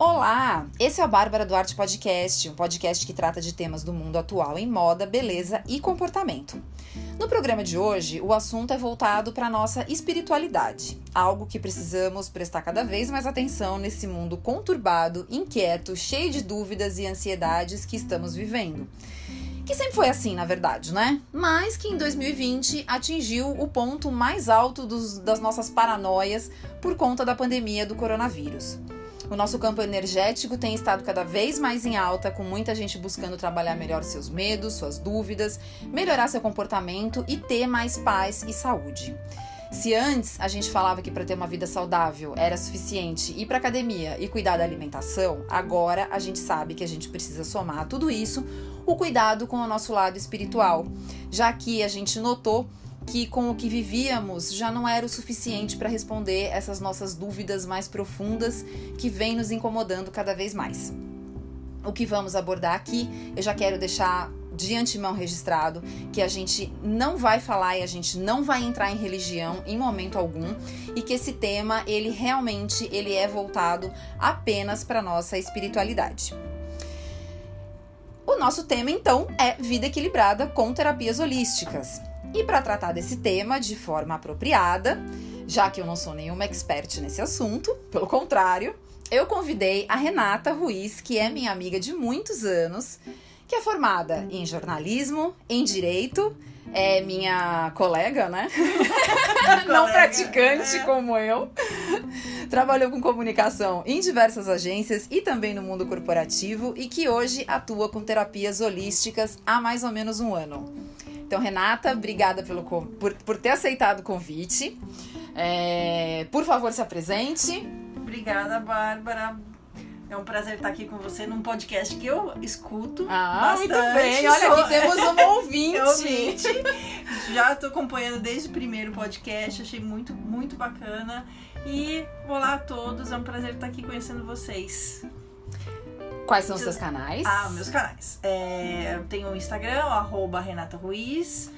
Olá, esse é o Bárbara Duarte Podcast, um podcast que trata de temas do mundo atual em moda, beleza e comportamento. No programa de hoje, o assunto é voltado para a nossa espiritualidade, algo que precisamos prestar cada vez mais atenção nesse mundo conturbado, inquieto, cheio de dúvidas e ansiedades que estamos vivendo. Que sempre foi assim, na verdade, né? Mas que em 2020 atingiu o ponto mais alto dos, das nossas paranoias por conta da pandemia do coronavírus. O nosso campo energético tem estado cada vez mais em alta, com muita gente buscando trabalhar melhor seus medos, suas dúvidas, melhorar seu comportamento e ter mais paz e saúde. Se antes a gente falava que para ter uma vida saudável era suficiente ir para academia e cuidar da alimentação, agora a gente sabe que a gente precisa somar tudo isso o cuidado com o nosso lado espiritual, já que a gente notou que com o que vivíamos já não era o suficiente para responder essas nossas dúvidas mais profundas que vêm nos incomodando cada vez mais. O que vamos abordar aqui, eu já quero deixar de antemão registrado que a gente não vai falar e a gente não vai entrar em religião em momento algum e que esse tema ele realmente ele é voltado apenas para nossa espiritualidade. O nosso tema então é vida equilibrada com terapias holísticas. E para tratar desse tema de forma apropriada, já que eu não sou nenhuma expert nesse assunto, pelo contrário, eu convidei a Renata Ruiz, que é minha amiga de muitos anos, que é formada em jornalismo, em direito, é minha colega, né? não praticante é. como eu. Trabalhou com comunicação em diversas agências e também no mundo corporativo e que hoje atua com terapias holísticas há mais ou menos um ano. Então, Renata, obrigada pelo, por, por ter aceitado o convite. É, por favor, se apresente. Obrigada, Bárbara. É um prazer estar aqui com você num podcast que eu escuto. Ah, bastante. muito bem. Olha, aqui temos uma ouvinte. ouvinte. Já estou acompanhando desde o primeiro podcast. Achei muito, muito bacana. E olá a todos. É um prazer estar aqui conhecendo vocês. Quais são os seus canais? Ah, meus canais. É, eu tenho o Instagram, arroba Renata Ruiz.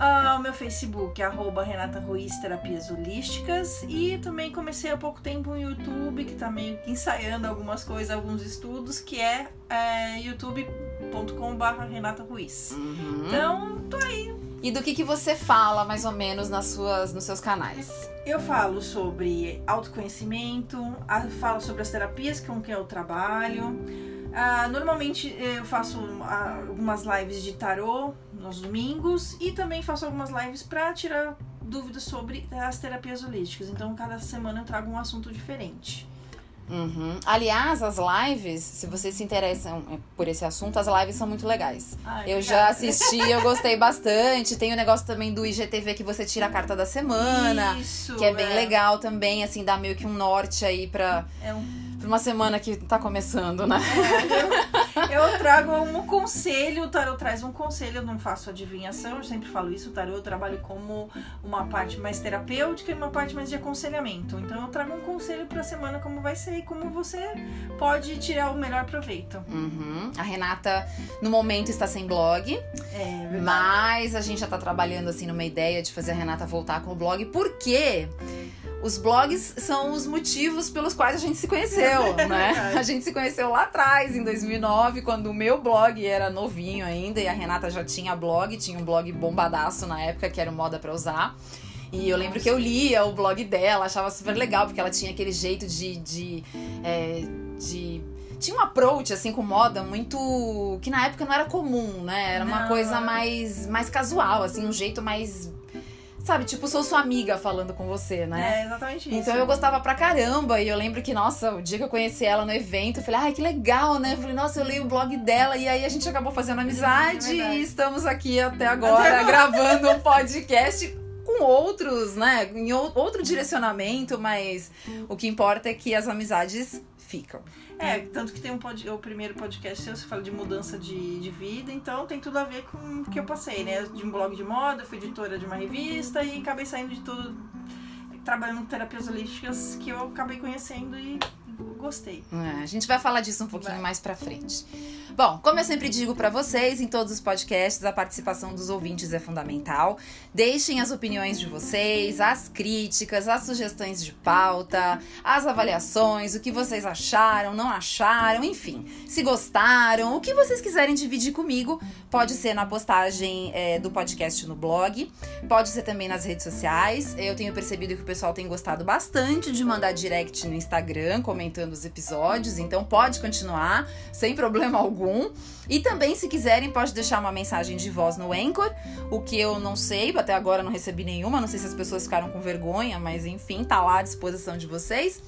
Uh, o meu Facebook, arroba Renata Ruiz Terapias Holísticas. E também comecei há pouco tempo no YouTube, que tá meio que ensaiando algumas coisas, alguns estudos, que é, é youtube.com.br Renata Ruiz. Uhum. Então, tô aí. E do que, que você fala, mais ou menos, nas suas, nos seus canais? Eu falo sobre autoconhecimento, falo sobre as terapias com que eu trabalho Uh, normalmente eu faço uh, algumas lives de tarô nos domingos e também faço algumas lives para tirar dúvidas sobre as terapias holísticas. Então, cada semana eu trago um assunto diferente. Uhum. Aliás, as lives, se vocês se interessam é, por esse assunto, as lives são muito legais. Ai, eu já assisti, eu gostei bastante. Tem o negócio também do IGTV que você tira a carta da semana, Isso, que é bem é. legal também, assim, dá meio que um norte aí pra. É um uma semana que tá começando, né? É, eu, eu, trago um conselho, o tarot traz um conselho, eu não faço adivinhação, eu sempre falo isso, o tarot eu trabalho como uma parte mais terapêutica e uma parte mais de aconselhamento. Então eu trago um conselho pra semana como vai ser e como você pode tirar o melhor proveito. Uhum. A Renata, no momento, está sem blog. É, verdade. Mas a gente já tá trabalhando assim numa ideia de fazer a Renata voltar com o blog, porque os blogs são os motivos pelos quais a gente se conheceu, né? A gente se conheceu lá atrás, em 2009, quando o meu blog era novinho ainda e a Renata já tinha blog, tinha um blog bombadaço na época que era o Moda para Usar. E eu lembro que eu lia o blog dela, achava super legal, porque ela tinha aquele jeito de. de, é, de tinha um approach assim com moda muito que na época não era comum, né? Era uma não. coisa mais mais casual, assim, um jeito mais sabe, tipo, sou sua amiga falando com você, né? É, exatamente isso. Então eu gostava pra caramba. E eu lembro que, nossa, o dia que eu conheci ela no evento, eu falei, ai, que legal, né? Eu falei, nossa, eu leio o blog dela. E aí a gente acabou fazendo amizade é e estamos aqui até agora gravando um podcast com outros, né? Em outro direcionamento, mas o que importa é que as amizades ficam. É, tanto que tem um pod, o primeiro podcast seu, você fala de mudança de, de vida, então tem tudo a ver com o que eu passei, né? De um blog de moda, fui editora de uma revista e acabei saindo de tudo, trabalhando terapias holísticas que eu acabei conhecendo e gostei. É, a gente vai falar disso um pouquinho vai. mais pra frente. Bom, como eu sempre digo para vocês, em todos os podcasts, a participação dos ouvintes é fundamental. Deixem as opiniões de vocês, as críticas, as sugestões de pauta, as avaliações, o que vocês acharam, não acharam, enfim. Se gostaram, o que vocês quiserem dividir comigo, pode ser na postagem é, do podcast no blog, pode ser também nas redes sociais. Eu tenho percebido que o pessoal tem gostado bastante de mandar direct no Instagram, comentando os episódios, então pode continuar, sem problema algum algum. E também, se quiserem, pode deixar uma mensagem de voz no Anchor, o que eu não sei, até agora não recebi nenhuma, não sei se as pessoas ficaram com vergonha, mas enfim, tá lá à disposição de vocês.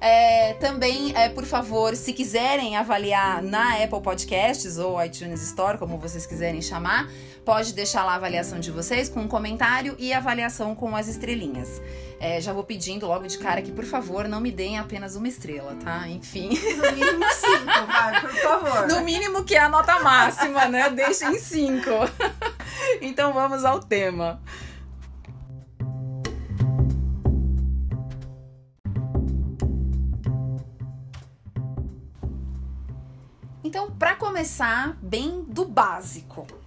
É, também, é, por favor, se quiserem avaliar na Apple Podcasts ou iTunes Store, como vocês quiserem chamar, pode deixar lá a avaliação de vocês com um comentário e avaliação com as estrelinhas. É, já vou pedindo logo de cara que, por favor, não me deem apenas uma estrela, tá? Enfim. No mínimo cinco, vai, por favor. No mínimo que é a nota máxima, né? Deixem cinco. então vamos ao tema. Então, para começar, bem do básico.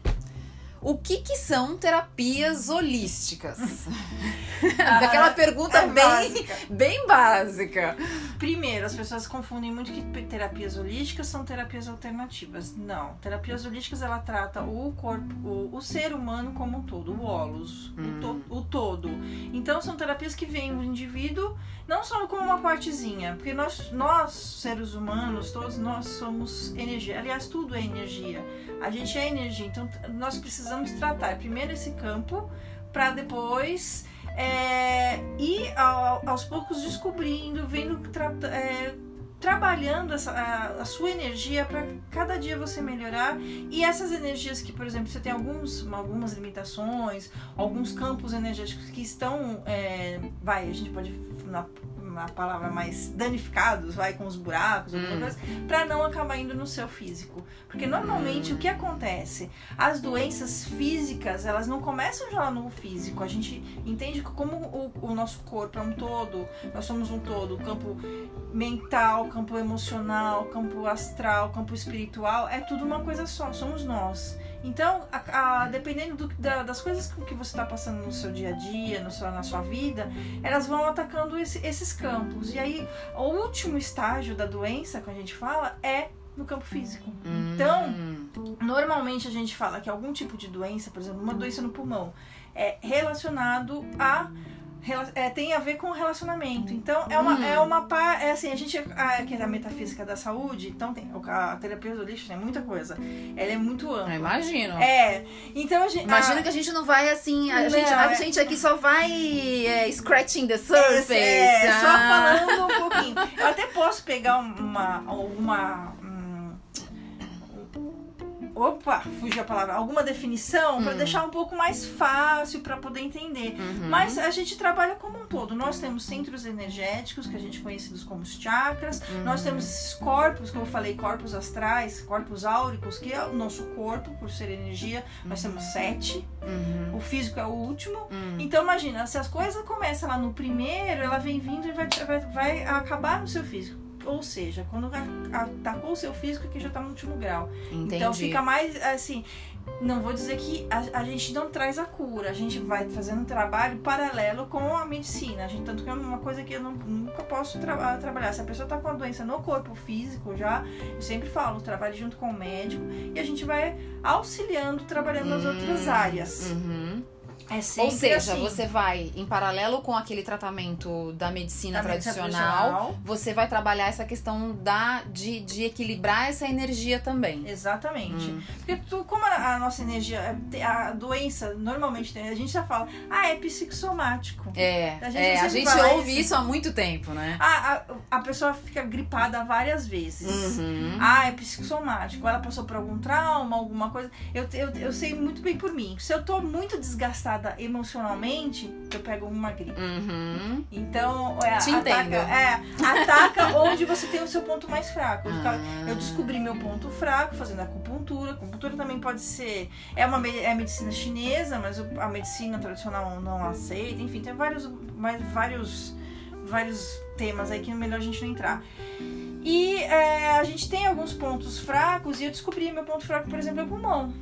O que, que são terapias holísticas? Aquela pergunta é bem, básica. bem básica. Primeiro, as pessoas confundem muito que terapias holísticas são terapias alternativas. Não. Terapias holísticas, ela trata o corpo, o, o ser humano como um todo, o holos, hum. o, to, o todo. Então, são terapias que vêm do indivíduo não só como uma partezinha, porque nós, nós, seres humanos, todos nós somos energia. Aliás, tudo é energia. A gente é energia, então nós precisamos tratar primeiro esse campo para depois é, ir ao, aos poucos descobrindo, vendo, tra, é, trabalhando essa, a, a, sua energia para cada dia você melhorar. E essas energias que, por exemplo, você tem alguns, algumas limitações, alguns campos energéticos que estão, é, vai, a gente pode na uma palavra mais danificados, vai com os buracos, hum. coisa, para não acabar indo no seu físico. Porque normalmente hum. o que acontece? As doenças físicas, elas não começam já no físico. A gente entende que como o, o nosso corpo é um todo, nós somos um todo, o campo mental, campo emocional, campo astral, campo espiritual, é tudo uma coisa só, somos nós. Então, a, a, dependendo do, da, das coisas que você está passando no seu dia a dia, seu, na sua vida, elas vão atacando esse, esses campos. E aí, o último estágio da doença, que a gente fala, é no campo físico. Então, hum. normalmente a gente fala que algum tipo de doença, por exemplo, uma doença no pulmão, é relacionado a é, tem a ver com relacionamento. Então, é uma, hum. é uma. É assim, a gente. Aqui é a metafísica da saúde, então tem. A terapia holística tem muita coisa. Ela é muito ampla. Eu imagino. É. Então a gente. Imagina a, que a gente não vai assim. A, não, gente, a é, gente aqui só vai é, scratching the surface. É, ah. só falando um pouquinho. Eu até posso pegar uma. uma opa, fugiu a palavra, alguma definição para hum. deixar um pouco mais fácil para poder entender. Uhum. Mas a gente trabalha como um todo. Nós temos centros energéticos, que a gente conhecidos como os chakras. Uhum. Nós temos esses corpos, como eu falei, corpos astrais, corpos áuricos, que é o nosso corpo, por ser energia. Nós uhum. temos sete. Uhum. O físico é o último. Uhum. Então imagina, se as coisas começam lá no primeiro, ela vem vindo e vai, vai, vai acabar no seu físico ou seja, quando atacou o seu físico, que já está no último grau. Entendi. Então fica mais assim. Não vou dizer que a, a, gente não traz a cura, a gente vai fazendo um trabalho paralelo com a medicina. A gente, tanto que é uma coisa que eu não, nunca posso tra trabalhar. Se a pessoa está com a doença no corpo físico já, eu sempre falo, trabalhe junto com o médico e a gente vai auxiliando, trabalhando nas outras hum, áreas. Uhum. É Ou seja, assim. você vai, em paralelo com aquele tratamento da medicina da tradicional, tradicional, você vai trabalhar essa questão da, de, de equilibrar essa energia também. Exatamente. Hum. Porque tu, como a, a, nossa energia, a doença, normalmente a gente já fala, ah, é psicossomático. É, a gente, é, a gente ouve isso há muito tempo, né? Ah, a, a pessoa fica gripada várias vezes. Uhum. Ah, é psicossomático. Ela passou por algum trauma, alguma coisa. Eu, eu, eu sei muito bem por mim. Se eu tô muito desgastada, emocionalmente, eu pego uma gripe. Uhum. Então, é, Te ataca, entendo. é, ataca onde você tem o seu ponto mais fraco. Ah. Eu descobri meu ponto fraco fazendo acupuntura. Acupuntura também pode ser. É uma é medicina chinesa, mas a medicina tradicional não aceita. Enfim, tem vários, mais, vários vários temas aí que é melhor a gente não entrar. E é, a gente tem alguns pontos fracos e eu descobri meu ponto fraco, por exemplo, é o pulmão.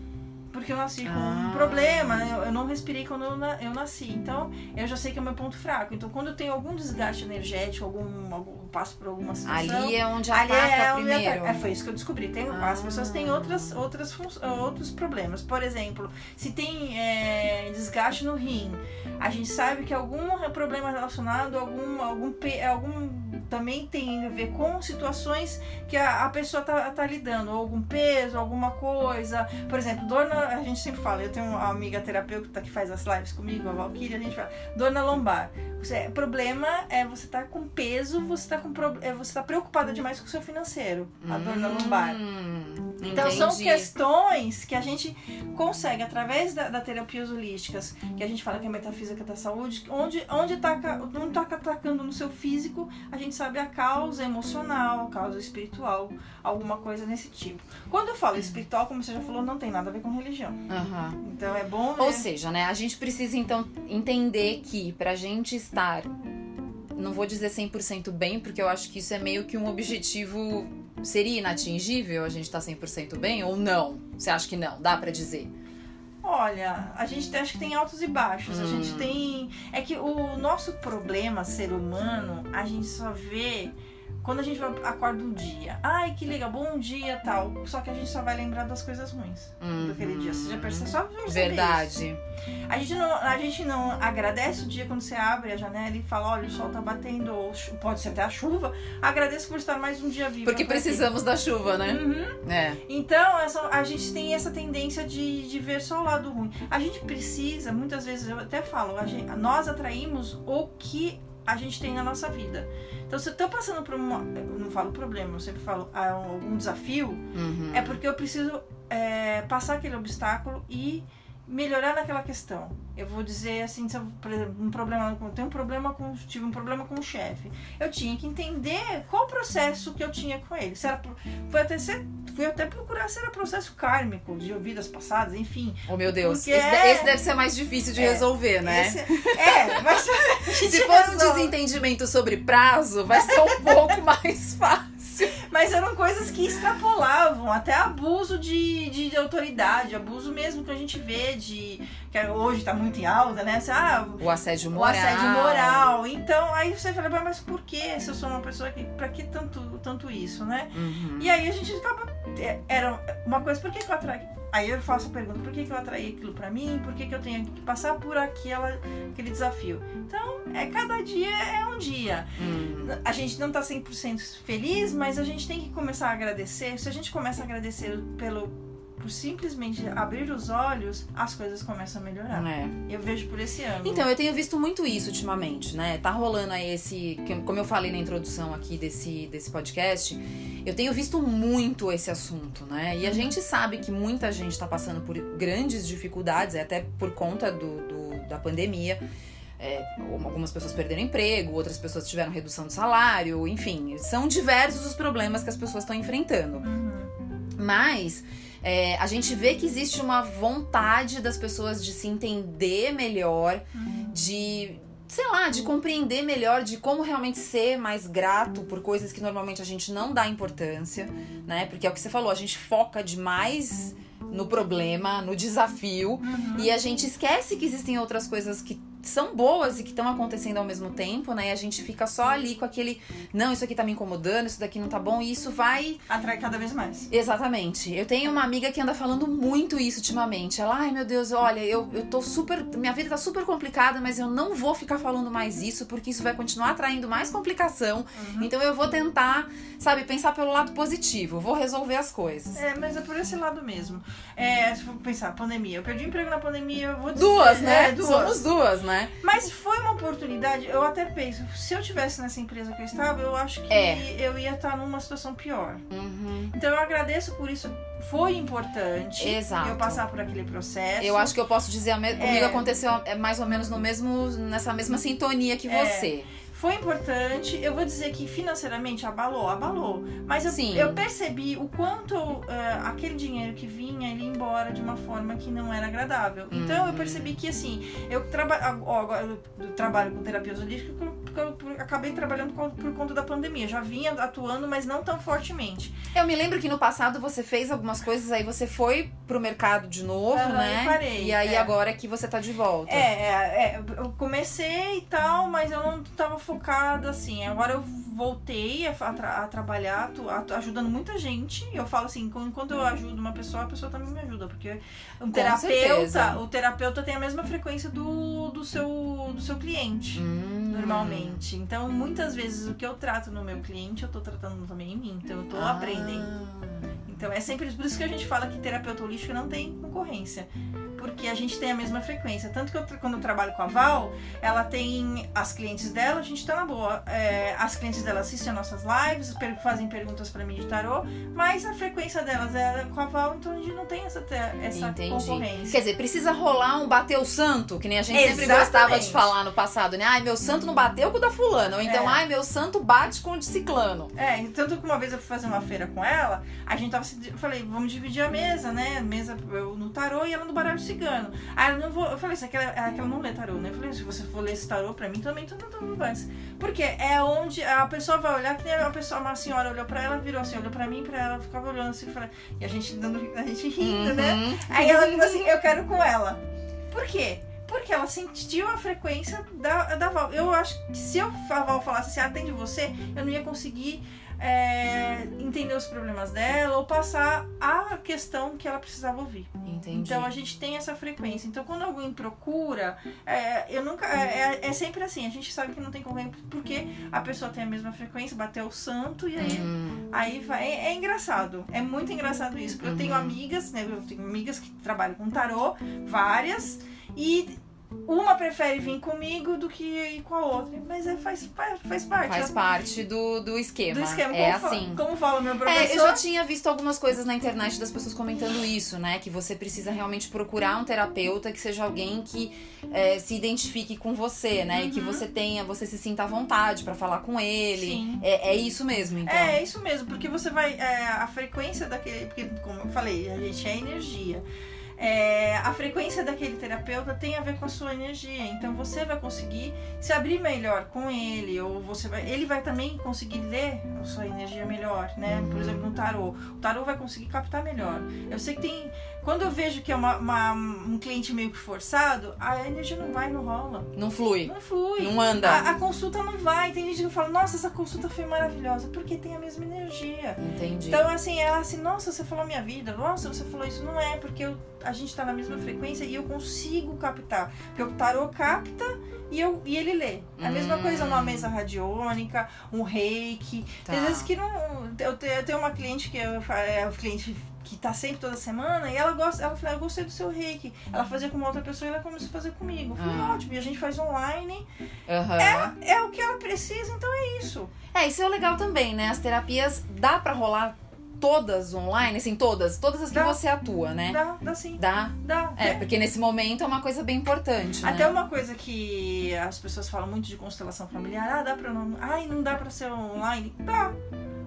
Porque eu nasci com Ah. um problema, eu, eu não respirei quando eu, na- eu nasci. Então, eu já sei que é o meu ponto fraco. Então, quando eu tenho algum desgaste energético, algum, algum passo por alguma situação. Ali é onde Ali ataca é, onde primeiro. É, foi isso que eu descobri. Tem, As Ah. pessoas têm outras, outras outros problemas. Por exemplo, se tem é, desgaste no rim, a gente sabe que algum problema relacionado algum, algum, algum também tem a ver com situações que a, a pessoa tá, tá lidando, algum peso, alguma coisa. Por exemplo, dor na, a gente sempre fala, eu tenho uma amiga terapeuta que faz as lives comigo, a Valkyria, a gente fala, dor na lombar. Você, problema é você tá com peso, você tá com é, você tá preocupada demais com o seu financeiro, a dor na lombar. Hum, Então são questões que a gente consegue, através da, da terapias holísticas, que a gente fala que é metafísica da saúde, onde, onde taca, não tá atacando no seu físico, a gente sabe a causa emocional, a causa espiritual, alguma coisa nesse tipo. Quando eu falo espiritual, como você já falou, não tem nada a ver com religião. Aham. Então é bom. Ou né? seja, né, a gente precisa então entender que pra gente estar, não vou dizer 100% bem, porque eu acho que isso é meio que um objetivo seria inatingível, a gente tá 100% bem ou não? Você acha que não? Dá pra dizer? Olha, a gente tem- acho que tem altos e baixos. A Hum. gente tem. É que o nosso problema, ser humano, a gente só vê quando a gente vai- acorda um dia. Ai, que legal, bom dia tal. Só que a gente só vai lembrar das coisas ruins daquele dia. Você já percebe? Só perceber isso. Verdade. A gente, não, a gente não agradece o dia quando você abre a janela e fala: olha, o sol tá batendo, ou pode ser até a chuva. Agradeço por estar mais um dia vivo. Porque aqui. precisamos da chuva, né? Uhum. É. Então, essa- a gente tem essa tendência de, de ver só o lado ruim. A gente precisa, muitas vezes, eu até falo, gente- nós atraímos o que a gente tem na nossa vida. Então, se eu tô passando por uma. Eu não falo problema, eu sempre falo ah, algum desafio, Uhum. é porque eu preciso é, passar aquele obstáculo e melhorar naquela questão. Eu vou dizer assim, se eu, por exemplo, um problema, eu tenho um problema com, tive um problema com o chefe. Eu tinha que entender qual o processo que eu tinha com ele. Se era, foi até ser, fui até procurar se era processo kármico de vidas passadas, enfim. Oh, meu Deus. Esse, é- esse deve ser mais difícil de É. resolver, né? Esse- é, mas a gente Se for um resolve. desentendimento sobre prazo, vai ser um pouco mais fácil. Mas eram coisas que extrapolavam, até abuso de, de autoridade, abuso mesmo que a gente vê de. que hoje tá muito em alta, né? Assim, ah, O assédio o moral. assédio moral. Então, aí você fala, mas por que se eu sou uma pessoa que. Pra que tanto, tanto isso, né? Uhum. E aí a gente acaba. é, Era uma coisa, por que, que eu atraí? Aí eu faço a pergunta, por que, que eu atraí aquilo pra mim? Por que, que eu tenho que passar por aquela, aquele desafio? Então, é cada dia é um dia. Hum. A gente não tá 100% feliz, mas a gente tem que começar a agradecer. Se a gente começa a agradecer pelo por simplesmente abrir os olhos, as coisas começam a melhorar. É. Eu vejo por esse ângulo. Então, eu tenho visto muito isso ultimamente, né? Tá rolando aí esse. Como eu falei na introdução aqui desse, desse podcast, eu tenho visto muito esse assunto, né? E a gente sabe que muita gente tá passando por grandes dificuldades, é até por conta do, do- da pandemia. É, algumas pessoas perderam emprego, outras pessoas tiveram redução de salário, enfim, são diversos os problemas que as pessoas estão enfrentando. Uhum. Mas é, a gente vê que existe uma vontade das pessoas de se entender melhor, de, sei lá, de compreender melhor de como realmente ser mais grato por coisas que normalmente a gente não dá importância, né? Porque é o que você falou, a gente foca demais no problema, no desafio, Uhum. e a gente esquece que existem outras coisas que são boas e que estão acontecendo ao mesmo tempo, né? E a gente fica só ali com aquele, não, isso aqui tá me incomodando, isso daqui não tá bom, e isso vai Atrai cada vez mais. Exatamente. Eu tenho uma amiga que anda falando muito isso ultimamente. Ela, ai meu Deus, olha, eu, eu tô super. Minha vida tá super complicada, mas eu não vou ficar falando mais isso, porque isso vai continuar atraindo mais complicação. Uhum. Então eu vou tentar, sabe, pensar pelo lado positivo. Vou resolver as coisas. É, mas é por esse lado mesmo. É, se for pensar, pandemia. Eu perdi emprego na pandemia, eu vou dizer. Duas, né? É, duas. Somos duas, né? Mas foi uma oportunidade, eu até penso, se eu tivesse nessa empresa que eu estava, eu acho que É. eu ia estar numa situação pior. Uhum. Então eu agradeço por isso. Foi importante Exato. eu passar por aquele processo. Eu acho que eu posso dizer, comigo É. aconteceu é, mais ou menos no mesmo, nessa mesma sintonia que É. você. Foi importante. Eu vou dizer que financeiramente abalou, abalou. Mas eu, Sim. eu percebi o quanto eh, aquele dinheiro que vinha, ele ia embora de uma forma que não era agradável. Então eu Uhum. percebi que assim, eu, traba ó, agora eu trabalho com terapias holísticas porque eu acabei trabalhando por, conta da pandemia. Já vinha atuando, mas não tão fortemente. Eu me lembro que no passado você fez algumas coisas, aí você foi pro mercado de novo, Aham, né? e parei, E aí é. agora é que você tá de volta. É, é, é, eu comecei e tal, mas eu não tava focada assim. Agora eu voltei a, tra- a trabalhar, atu- ajudando muita gente. Eu falo assim, enquanto eu ajudo uma pessoa, a pessoa também me ajuda, porque um certeza. terapeuta, o terapeuta tem a mesma frequência do, do seu do seu cliente. Hum. Normalmente. Então, muitas vezes o que eu trato no meu cliente, eu tô tratando também em mim. Então, eu tô Ah. aprendendo. Então é sempre por isso que a gente fala que terapeuta holística não tem concorrência. Porque a gente tem a mesma frequência. Tanto que eu quando eu trabalho com a Val, ela tem as clientes dela, a gente tá na boa. É, as clientes dela assistem as nossas lives, fazem perguntas pra mim de tarô, mas a frequência delas é com a Val, então a gente não tem essa, essa Entendi. concorrência. Quer dizer, precisa rolar um bater o santo, que nem a gente sempre Exatamente. gostava de falar no passado, né? Ai, meu santo não bateu com o da fulana. Ou então, É. ai, meu santo bate com o de ciclano. É, tanto que uma vez eu fui fazer uma feira com ela, a gente tava. Eu falei, vamos dividir a mesa, né? Mesa eu no tarô e ela no baralho cigano. Aí eu não vou. Eu falei, isso aqui ela, ela, ela não lê tarô, né? Eu falei, se você for ler esse tarô pra mim também, tu não, vai. Porque é onde a pessoa vai olhar, que nem a pessoa, uma senhora olhou pra ela, virou assim, olhou pra mim, pra ela, ficava olhando assim, e a gente dando, a gente rindo, né? Uhum. Aí ela falou assim, eu quero com ela. Por quê? Porque ela sentiu a frequência da, da Val. Eu acho que se eu, a Val falasse assim, atende você, eu não ia conseguir é, entender os problemas dela ou passar a questão que ela precisava ouvir. Entendi. Então a gente tem essa frequência. Então quando alguém procura, é, eu nunca. É, é- é sempre assim, a gente sabe que não tem como porque a pessoa tem a mesma frequência, bateu o santo e aí Hum, Aí vai, é, é engraçado, é muito engraçado isso. porque Eu tenho Uhum. amigas, né? Eu tenho amigas que trabalham com tarô, várias, e uma prefere vir comigo do que ir com a outra. Mas é, faz, faz, parte faz né, parte do, do esquema. do esquema. É fa- assim. como fala meu É, professor. eu já tinha visto algumas coisas na internet das pessoas comentando isso, né? Que você precisa realmente procurar um terapeuta que seja alguém que é, se identifique com você, né? E que Uhum. você tenha, você se sinta à vontade pra falar com ele. Sim. É, é isso mesmo, então. É, é isso mesmo, porque você vai. é, a frequência daquele. Porque, como eu falei, a gente é energia. É, a frequência daquele terapeuta tem a ver com a sua energia. Então você vai conseguir se abrir melhor com ele. Ou você vai. Ele vai também conseguir ler a sua energia melhor, né? Por Uhum. exemplo, no tarô. O tarô vai conseguir captar melhor. Eu sei que tem. Quando eu vejo que é uma, uma- um cliente meio que forçado, a energia não vai, não rola. Não flui. Não flui. Não anda. A, a consulta não vai. Tem gente que fala, nossa, essa consulta foi maravilhosa, porque tem a mesma energia. Entendi. Então, assim, ela assim, nossa, você falou minha vida, nossa, você falou isso. Não é, porque eu- a gente tá na mesma frequência e eu consigo captar. Porque o tarô capta e, eu, e ele lê. A mesma Hum. coisa uma mesa radiônica, um reiki. Tá. Tem vezes que não. Eu tenho, eu tenho uma cliente que eu, é o cliente que tá sempre toda semana e ela gosta, ela fala, eu gostei do seu reiki. Ela fazia com uma outra pessoa e ela começou a fazer comigo. Eu falei, Ah. ótimo, e a gente faz online. Aham. É o que ela precisa, então é isso. É, isso é legal também, né? As terapias dá pra rolar todas online, assim, todas, todas as que Dá. você atua, né? Dá, dá sim. Dá. Dá. É, porque nesse momento é uma coisa bem importante, Até né? uma coisa que as pessoas falam muito de constelação familiar, ah, dá pra não. Ai, não dá pra ser online. Dá.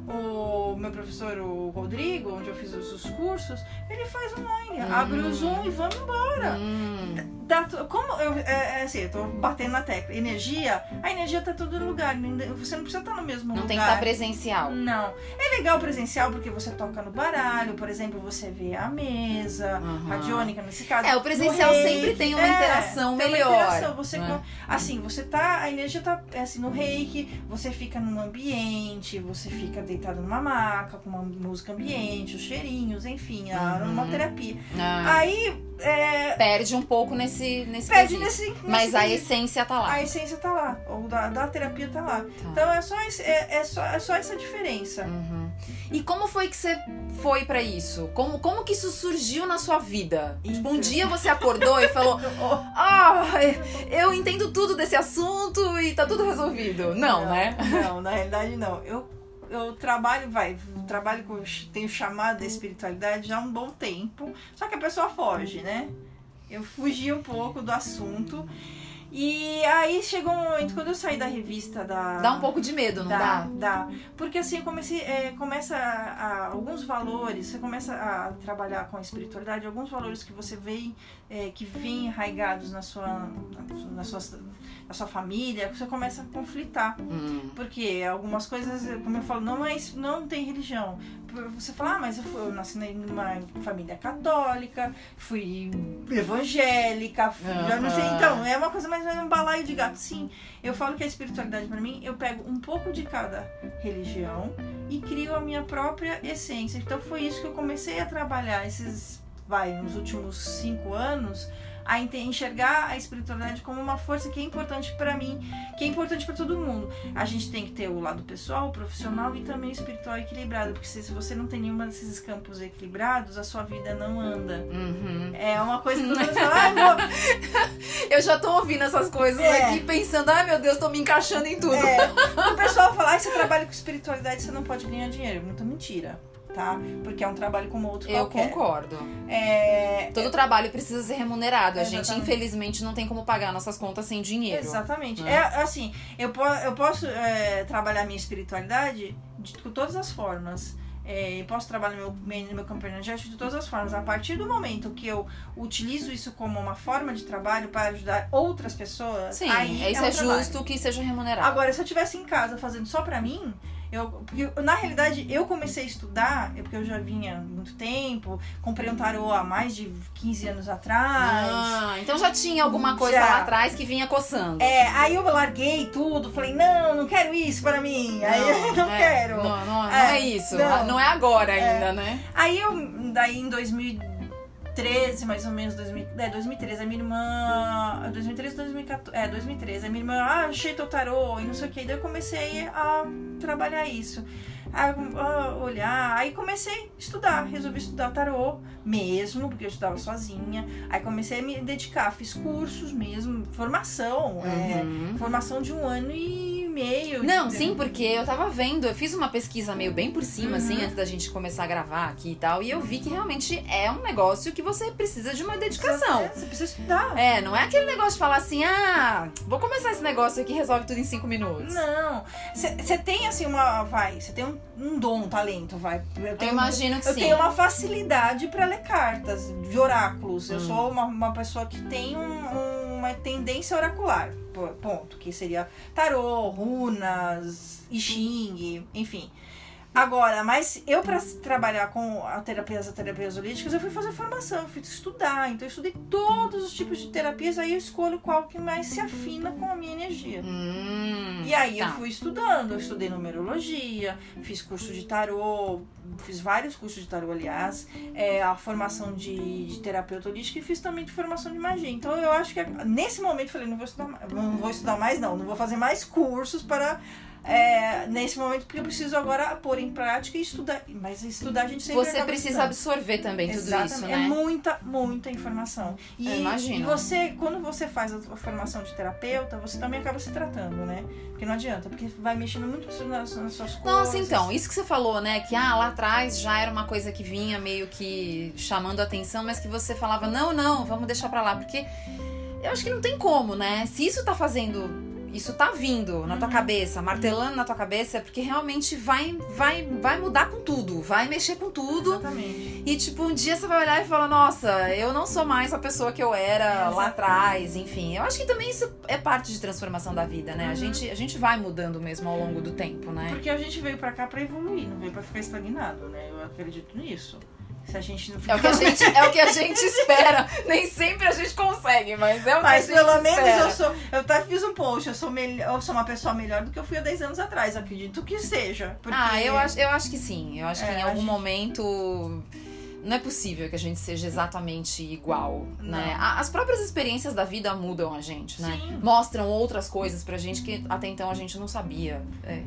O meu professor, o Rodrigo, onde eu fiz os os cursos, ele faz online. Hum. Abre o Zoom e vamos embora. Hum, Dá tu- como eu, é, é assim, eu tô batendo na tecla. Energia, a energia tá todo lugar. Você não precisa estar no mesmo não lugar. tem que estar presencial. Não. É legal presencial porque você toca no baralho, por exemplo, você vê a mesa, Aham. radiônica nesse caso. É, o presencial sempre tem uma É, interação tem uma melhor, interação. Você, com- assim, você tá, a energia tá é assim no reiki, você fica num ambiente, você fica deitado numa maca com uma música ambiente, os cheirinhos, enfim, a Uhum. aromaterapia. Ah, Aí é, perde um pouco nesse, nesse perde nesse, nesse Mas a essência tá lá. a essência tá lá, ou da, da terapia tá lá. Tá. Então é só, esse- é, é só, é só essa diferença. Uhum. E como foi que você foi pra isso? Como, como que isso surgiu na sua vida? Tipo, um Então. dia você acordou e falou: Ah, eu entendo tudo desse assunto e tá tudo resolvido. Não, né? Não, na realidade não. Eu, eu trabalho, vai, trabalho com, tenho chamado da espiritualidade já há um bom tempo, só que a pessoa foge, né? Eu fugi um pouco do assunto. E aí chegou um momento, quando eu saí da revista da. Dá um pouco de medo, não dá? Dá. Porque assim, comecei, é, começa a, a, alguns valores, você começa a trabalhar com a espiritualidade, alguns valores que você vê é, que vêm arraigados na sua, na, sua, na sua família, você começa a conflitar. Hum. Porque algumas coisas, como eu falo, não, é, não tem religião. Você fala, ah, mas eu, fui, eu nasci numa família católica, fui evangélica, fui, uhum. não sei. Então, é uma coisa mais um balaio de gato. Sim, eu falo que a espiritualidade para mim, eu pego um pouco de cada religião e crio a minha própria essência. Então foi isso que eu comecei a trabalhar esses, vai, nos últimos cinco anos a enxergar a espiritualidade como uma força que é importante para mim, que é importante para todo mundo. A gente tem que ter o lado pessoal, profissional e também o espiritual equilibrado, porque se, você não tem nenhuma desses campos equilibrados, a sua vida não anda. Uhum. É uma coisa que todo mundo fala, ah. Eu já tô ouvindo essas coisas é. aqui pensando, ai meu Deus, tô me encaixando em tudo. É. O pessoal fala, ah, você trabalha com espiritualidade, você não pode ganhar dinheiro. Muita mentira tá? Porque é um trabalho como outro Eu qualquer. concordo. É... Todo é... trabalho precisa ser remunerado. A gente, infelizmente, não tem como pagar nossas contas sem dinheiro. Exatamente. Né? É assim, eu, po eu posso é, trabalhar minha espiritualidade de, de todas as formas. É, eu posso trabalhar meu, meu, meu campo energético de todas as formas. A partir do momento que eu utilizo isso como uma forma de trabalho para ajudar outras pessoas, Sim, aí isso é, um é justo que seja remunerado. Agora, se eu estivesse em casa fazendo só para mim, eu, porque, na realidade, eu comecei a estudar, é porque eu já vinha há muito tempo, comprei um tarô há mais de 15 anos atrás. Ah, então já tinha alguma coisa já. lá atrás que vinha coçando. É, aí eu larguei tudo, falei, não, não quero isso para mim. Não, aí eu não é, quero. Não, não, é, não é isso. Não, não é agora é. ainda, né? Aí eu, daí em 2000 2013, mais ou menos, 2000, é, 2013, a minha irmã. 2013, 2014. É, 2013. A minha irmã, ah, achei teu tarô e não sei o que. Daí eu comecei a trabalhar isso. A, olhar. Aí comecei a estudar. Resolvi estudar tarô mesmo, porque eu estudava sozinha. Aí comecei a me dedicar, fiz cursos mesmo, formação. É, uhum. É, formação de um ano e meio. Não, sim, porque eu tava vendo, eu fiz uma pesquisa meio bem por cima, assim, uhum. assim, antes da gente começar a gravar aqui e tal, e eu vi que realmente é um negócio que você precisa de uma dedicação. Você precisa estudar. É, não é aquele negócio de falar assim, ah, vou começar esse negócio aqui resolve tudo em cinco minutos. Não. Você tem, assim, uma. Vai, você tem um, um, dom, um talento, vai. Eu, tenho, eu imagino que eu sim. Eu tenho uma facilidade para ler cartas de oráculos. Hum. Eu sou uma, uma pessoa que tem um, uma tendência oracular ponto, que seria tarô, runas, I Ching, enfim. Agora, mas eu para trabalhar com a terapia, as terapias holísticas, eu fui fazer formação, eu fui estudar, então eu estudei todos os tipos de terapias, aí eu escolho qual que mais se afina com a minha energia. Hum, e aí tá. eu fui estudando, eu estudei numerologia, fiz curso de tarô, fiz vários cursos de tarô, aliás, é, a formação de, de terapeuta holística e fiz também de formação de magia. Então eu acho que nesse momento eu falei, não vou estudar mais, não vou estudar mais não, não vou fazer mais cursos para é, nesse momento, porque eu preciso agora pôr em prática e estudar. Mas estudar a gente sempre Você precisa estudando. absorver também Exatamente. tudo isso, né? É muita, muita informação. E, eu imagino. E você, quando você faz a formação de terapeuta, você também acaba se tratando, né? Porque não adianta, porque vai mexendo muito nas, nas suas coisas. Nossa, então, isso que você falou, né? Que ah, lá atrás já era uma coisa que vinha meio que chamando a atenção, mas que você falava, não, não, vamos deixar pra lá, porque eu acho que não tem como, né? Se isso tá fazendo isso tá vindo na tua uhum. cabeça, martelando na tua cabeça, é porque realmente vai, vai, vai mudar com tudo, vai mexer com tudo. Exatamente. E tipo, um dia você vai olhar e falar, nossa, eu não sou mais a pessoa que eu era lá atrás, enfim. Eu acho que também isso é parte de transformação da vida, né? Uhum. A, gente, a gente vai mudando mesmo ao longo do tempo, né? Porque a gente veio para cá para evoluir, não veio para ficar estagnado, né? Eu acredito nisso. Se a gente não é o que a gente É o que a gente espera. Nem sempre a gente consegue, mas é o mas que a gente pelo menos espera. eu sou. Eu até fiz um post, eu sou, melhor, eu sou uma pessoa melhor do que eu fui há 10 anos atrás. Acredito que seja. Porque... Ah, eu acho, eu acho que sim. Eu acho é, que em algum gente... momento não é possível que a gente seja exatamente igual, não. né? As próprias experiências da vida mudam a gente, né? Sim. Mostram outras coisas pra gente que até então a gente não sabia. É.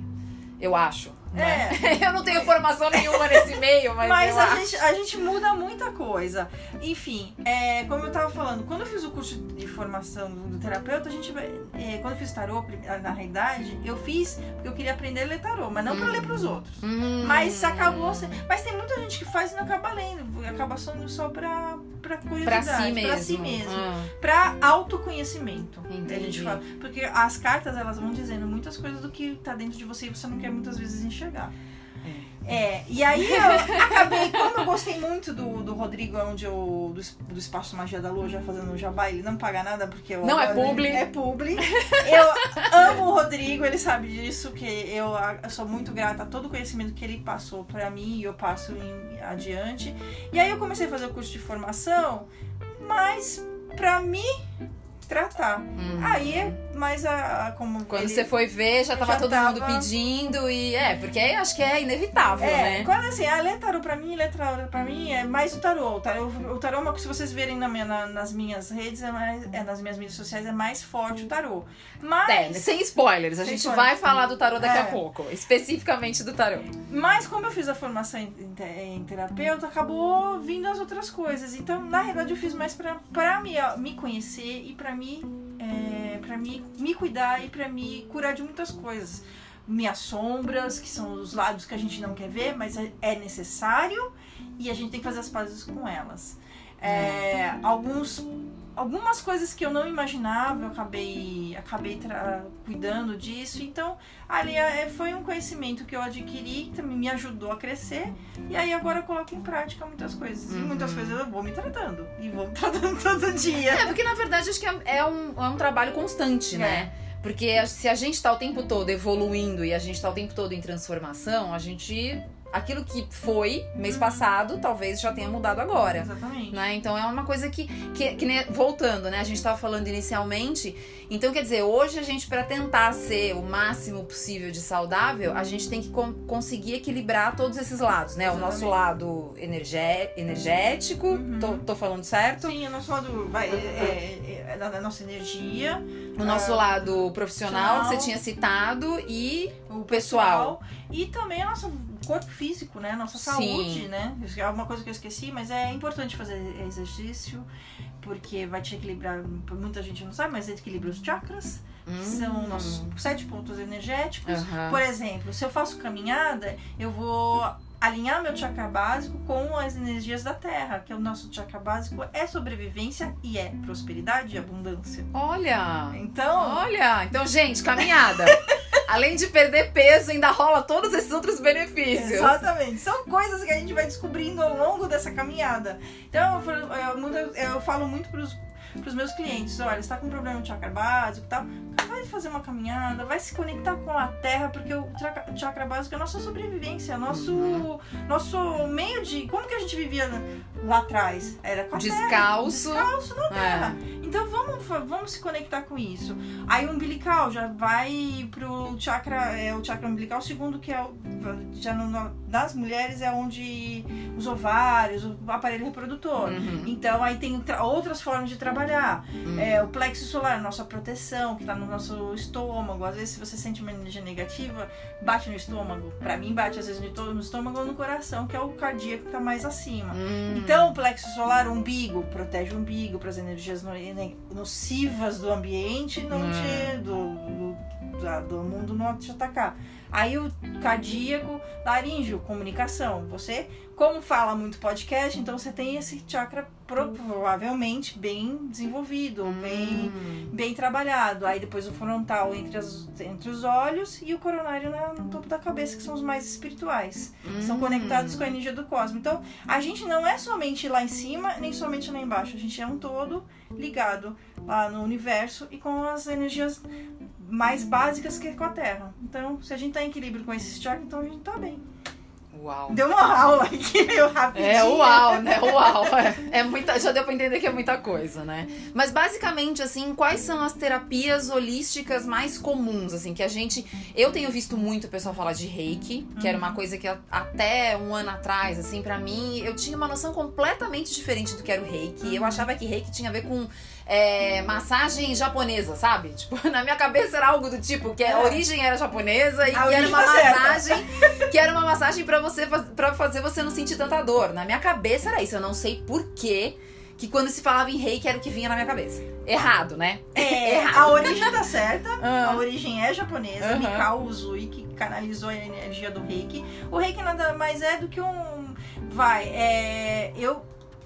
Eu acho. Né? É. eu não tenho formação nenhuma nesse meio, mas. Mas a gente, a gente muda muita coisa. Enfim, é, como eu tava falando, quando eu fiz o curso de formação do terapeuta, a gente. É, quando eu fiz tarô, na realidade, eu fiz porque eu queria aprender a ler tarô, mas não hum. pra ler pros outros. Hum. Mas acabou. Mas tem muita gente que faz e não acaba lendo, acaba só só pra pra curiosidade, Pra si mesmo. pra si mesmo. Ah, Pra autoconhecimento. Entendi. A gente fala. Porque as cartas, elas vão dizendo muitas coisas do que tá dentro de você e você não quer muitas vezes enxergar. É, e aí eu acabei, como eu gostei muito do, do Rodrigo, onde eu, do, do Espaço Magia da Lua, já fazendo o jabá, ele não paga nada porque eu Não, é publi. É publi. Eu amo o Rodrigo, ele sabe disso, que eu, eu sou muito grata a todo o conhecimento que ele passou pra mim e eu passo em, adiante. E aí eu comecei a fazer o curso de formação, mas pra me tratar. hum. Aí, mas a, a- como Quando ele- você foi ver, já tava Já todo tava. mundo pedindo e é, porque aí acho que é inevitável, É, né? quando assim, a ler tarô pra mim, ler tarô pra mim é mais o tarô. O tarô, o tarô é uma se vocês verem na minha, na- nas minhas redes, é mais, é, nas minhas mídias sociais, é mais forte o tarô. Mas, É, sem spoilers, a Sem gente spoilers. vai falar do tarô daqui a É. pouco, especificamente do tarô. mas como eu fiz a formação em, em em terapeuta, acabou vindo as outras coisas. Então, na realidade, eu fiz mais pra, pra me, me conhecer e pra me, é, pra me, me cuidar e pra me curar de muitas coisas. Minhas sombras, que são os lados que a gente não quer ver, mas é, é necessário e a gente tem que fazer as pazes com elas. É, alguns, algumas coisas que eu não imaginava, eu acabei, acabei tra- cuidando disso. Então, ali é, foi um conhecimento que eu adquiri, que também me ajudou a crescer. E aí agora eu coloco em prática muitas coisas. E Uhum. muitas coisas eu vou me tratando. E vou me tratando todo dia. É, porque na verdade acho que é, é um, é um trabalho constante, É. né? Porque se a gente tá o tempo todo evoluindo e a gente tá o tempo todo em transformação, a gente. Aquilo que foi mês Uhum. passado, talvez já tenha mudado agora. Exatamente. Né? Então é uma coisa que, que, que nem- voltando, né? A gente tava falando inicialmente. Então, quer dizer, hoje a gente, para tentar ser o máximo possível de saudável, a gente tem que con- conseguir equilibrar todos esses lados, né? O nosso Exatamente. lado energé- energético, Uhum. tô, tô falando certo? Sim, o nosso lado vai, é, é- é da da nossa energia, O nosso Ah, lado profissional, que você tinha citado, e o pessoal. pessoal e também o nosso corpo físico, né? Nossa Sim. saúde, né? Isso é uma coisa que eu esqueci, mas é importante fazer exercício porque vai te equilibrar. Muita gente não sabe, mas equilibra os chakras. Hum. São nossos sete pontos energéticos. Aham. Por exemplo, se eu faço caminhada, eu vou alinhar meu chakra básico com as energias da terra, que o nosso chakra básico é sobrevivência e é prosperidade e abundância. Olha! Então, Olha! Então, gente, caminhada. Além de perder peso, ainda rola todos esses outros benefícios. Exatamente. São coisas que a gente vai descobrindo ao longo dessa caminhada. Então, eu, falo- eu, muito- eu falo muito pros, pros meus clientes, olha, você tá com problema de chakra básico e tal, vai fazer uma caminhada, vai se conectar com a terra, porque o chakra, básico é a nossa sobrevivência, é nosso, Uhum. nosso meio de... Como que a gente vivia lá atrás? Era com a terra. Descalço. Descalço na É. terra. Então vamos, vamos se conectar com isso. Aí o umbilical já vai pro chakra, é o chakra umbilical, segundo que é o, já no, nas mulheres é onde os ovários, o aparelho reprodutor. Uhum. Então aí tem tra- outras formas de trabalhar. Uhum. É, o plexo solar, nossa proteção, que tá no nosso estômago. Às vezes, se você sente uma energia negativa, bate no estômago. Pra mim, bate às vezes no estômago ou no coração, que é o cardíaco que tá mais acima. Hum. Então, o plexo solar, o umbigo, protege o umbigo para as energias no- ne- nocivas do ambiente não Hum. te, do, do, do mundo não te atacar. Aí o cardíaco, laríngeo, comunicação. Você, como fala muito podcast, então você tem esse chakra provavelmente bem desenvolvido, bem Hum. bem trabalhado. Aí depois o frontal entre, as, entre os olhos e o coronário na- no topo da cabeça, que são os mais espirituais. São Hum. conectados com a energia do cosmos. Então, a gente não é somente lá em cima, nem somente lá embaixo. A gente é um todo ligado lá no universo e com as energias mais básicas que com a Terra. Então, se a gente tá em equilíbrio com esses chakras, então a gente tá bem. Uau. Deu uma aula aqui, meio rapidinho. É uau, né? Uau. É, é muita, já deu pra entender que é muita coisa, né? Mas basicamente, assim, quais são as terapias holísticas mais comuns, assim, que a gente. Eu tenho visto muito o pessoal falar de reiki, que era uma coisa que até um ano atrás, assim, pra mim, eu tinha uma noção completamente diferente do que era o reiki. Eu achava que reiki tinha a ver com. É, massagem japonesa, sabe? Tipo, na minha cabeça era algo do tipo que a É. origem era japonesa e A que era uma tá certa. massagem que era uma massagem pra você para fazer você não sentir tanta dor. Na minha cabeça era isso. Eu não sei por quê que quando se falava em reiki era o que vinha na minha cabeça. Errado, né? É, Errado. a origem tá certa. A Ah, origem é japonesa. Aham. Mikao Uzui, que canalizou a energia do reiki. O reiki nada mais é do que um. Vai, é. Eu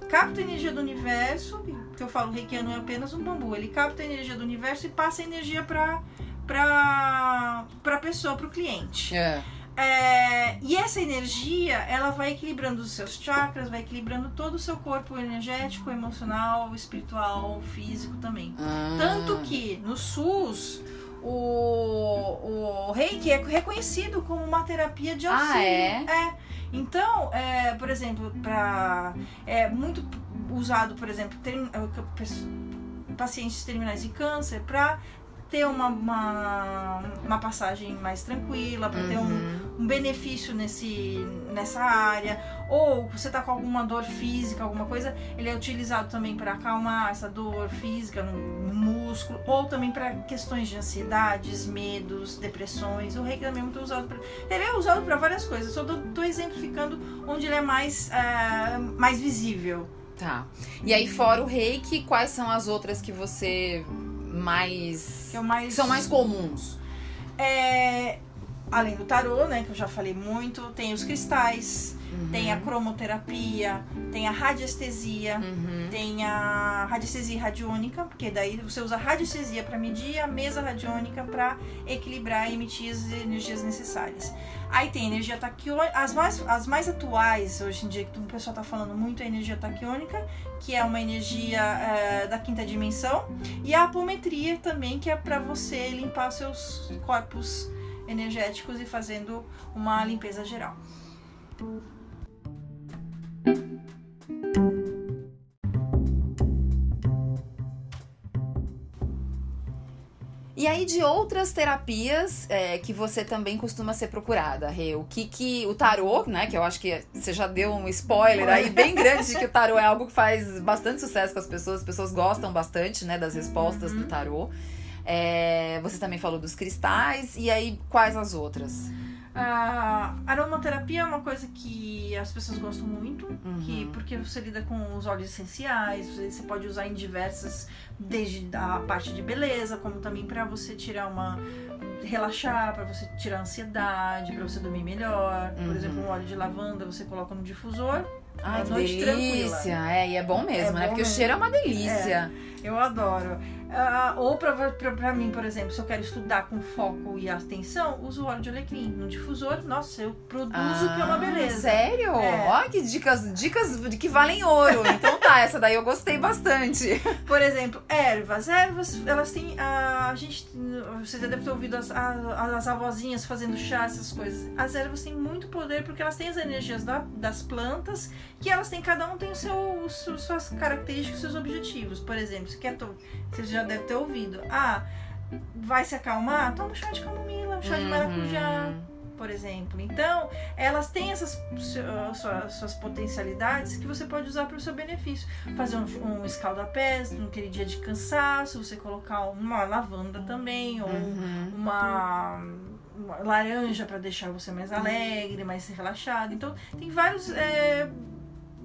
capta a energia do universo, que eu falo, o reikiano é apenas um bambu. Ele capta a energia do universo e passa a energia para para para pessoa, para o cliente. É. É, e essa energia, ela vai equilibrando os seus chakras, vai equilibrando todo o seu corpo energético, emocional, espiritual, físico também. Ah. Tanto que no SUS, o, o reiki é reconhecido como uma terapia de auxílio. Ah, é? É. Então, é, por exemplo, pra, é muito usado, por exemplo, tem, pacientes terminais de câncer para ter uma, uma, uma, passagem mais tranquila, para ter um, Uhum. um benefício nesse, nessa área. Ou você tá com alguma dor física, alguma coisa, ele é utilizado também para acalmar essa dor física no, no músculo, ou também para questões de ansiedades, medos, depressões. O reiki também é muito usado para. Ele é usado para várias coisas, só tô, tô exemplificando onde ele é mais, ah, mais visível. Tá. E aí, fora o reiki, quais são as outras que você mais. O mais. que são mais comuns? É, além do tarô, né, que eu já falei muito, tem os cristais, tem a cromoterapia, tem a radiestesia, Uhum. tem a radiestesia radiônica, porque daí você usa a radiestesia para medir a mesa radiônica para equilibrar e emitir as energias necessárias. Aí tem a energia taquiônica, as mais, as mais atuais hoje em dia, que o pessoal tá falando muito, é a energia taquiônica, que é uma energia eh, da quinta dimensão, e a apometria também, que é para você limpar seus corpos energéticos e fazendo uma limpeza geral. E aí, de outras terapias é, que você também costuma ser procurada, Rê? O que que. O tarô, né? Que eu acho que você já deu um spoiler aí bem grande de que o tarô é algo que faz bastante sucesso com as pessoas. As pessoas gostam bastante, né? Das respostas do tarô. É, você também falou dos cristais. E aí, quais as outras? A aromaterapia é uma coisa que as pessoas gostam muito, que porque você lida com os óleos essenciais, você pode usar em diversas, desde a parte de beleza, como também para você tirar uma relaxar, para você tirar a ansiedade, para você dormir melhor. Por Uhum. exemplo, um óleo de lavanda você coloca no difusor, Ai, Uma que delícia! É, e é bom mesmo, É né? bom Porque o mesmo. cheiro é uma delícia. eu adoro. Ah, ou pra mim, por exemplo, se eu quero estudar com foco e atenção, uso óleo de alecrim no difusor. Nossa, eu produzo que é uma Ah, beleza. Sério? É. Ó, que dicas, dicas que valem ouro. Então tá, essa daí eu gostei bastante. Por exemplo, ervas. Ervas, elas têm. A, a gente. Você já deve ter ouvido as, a- as avózinhas fazendo chá, essas coisas. As ervas têm muito poder porque elas têm as energias da- das plantas, que elas têm, cada um tem o seu, suas características, seus objetivos. Por exemplo, você quer. Você já deve ter ouvido. Ah, vai se acalmar? Toma um chá de camomila, um chá de maracujá Uhum. por exemplo. Então, elas têm essas su- suas, suas potencialidades que você pode usar para o seu benefício. Fazer um, um escalda-pés naquele dia de cansaço, você colocar uma lavanda também, ou Uhum. uma, uma laranja para deixar você mais alegre, mais relaxado. Então, tem vários. é,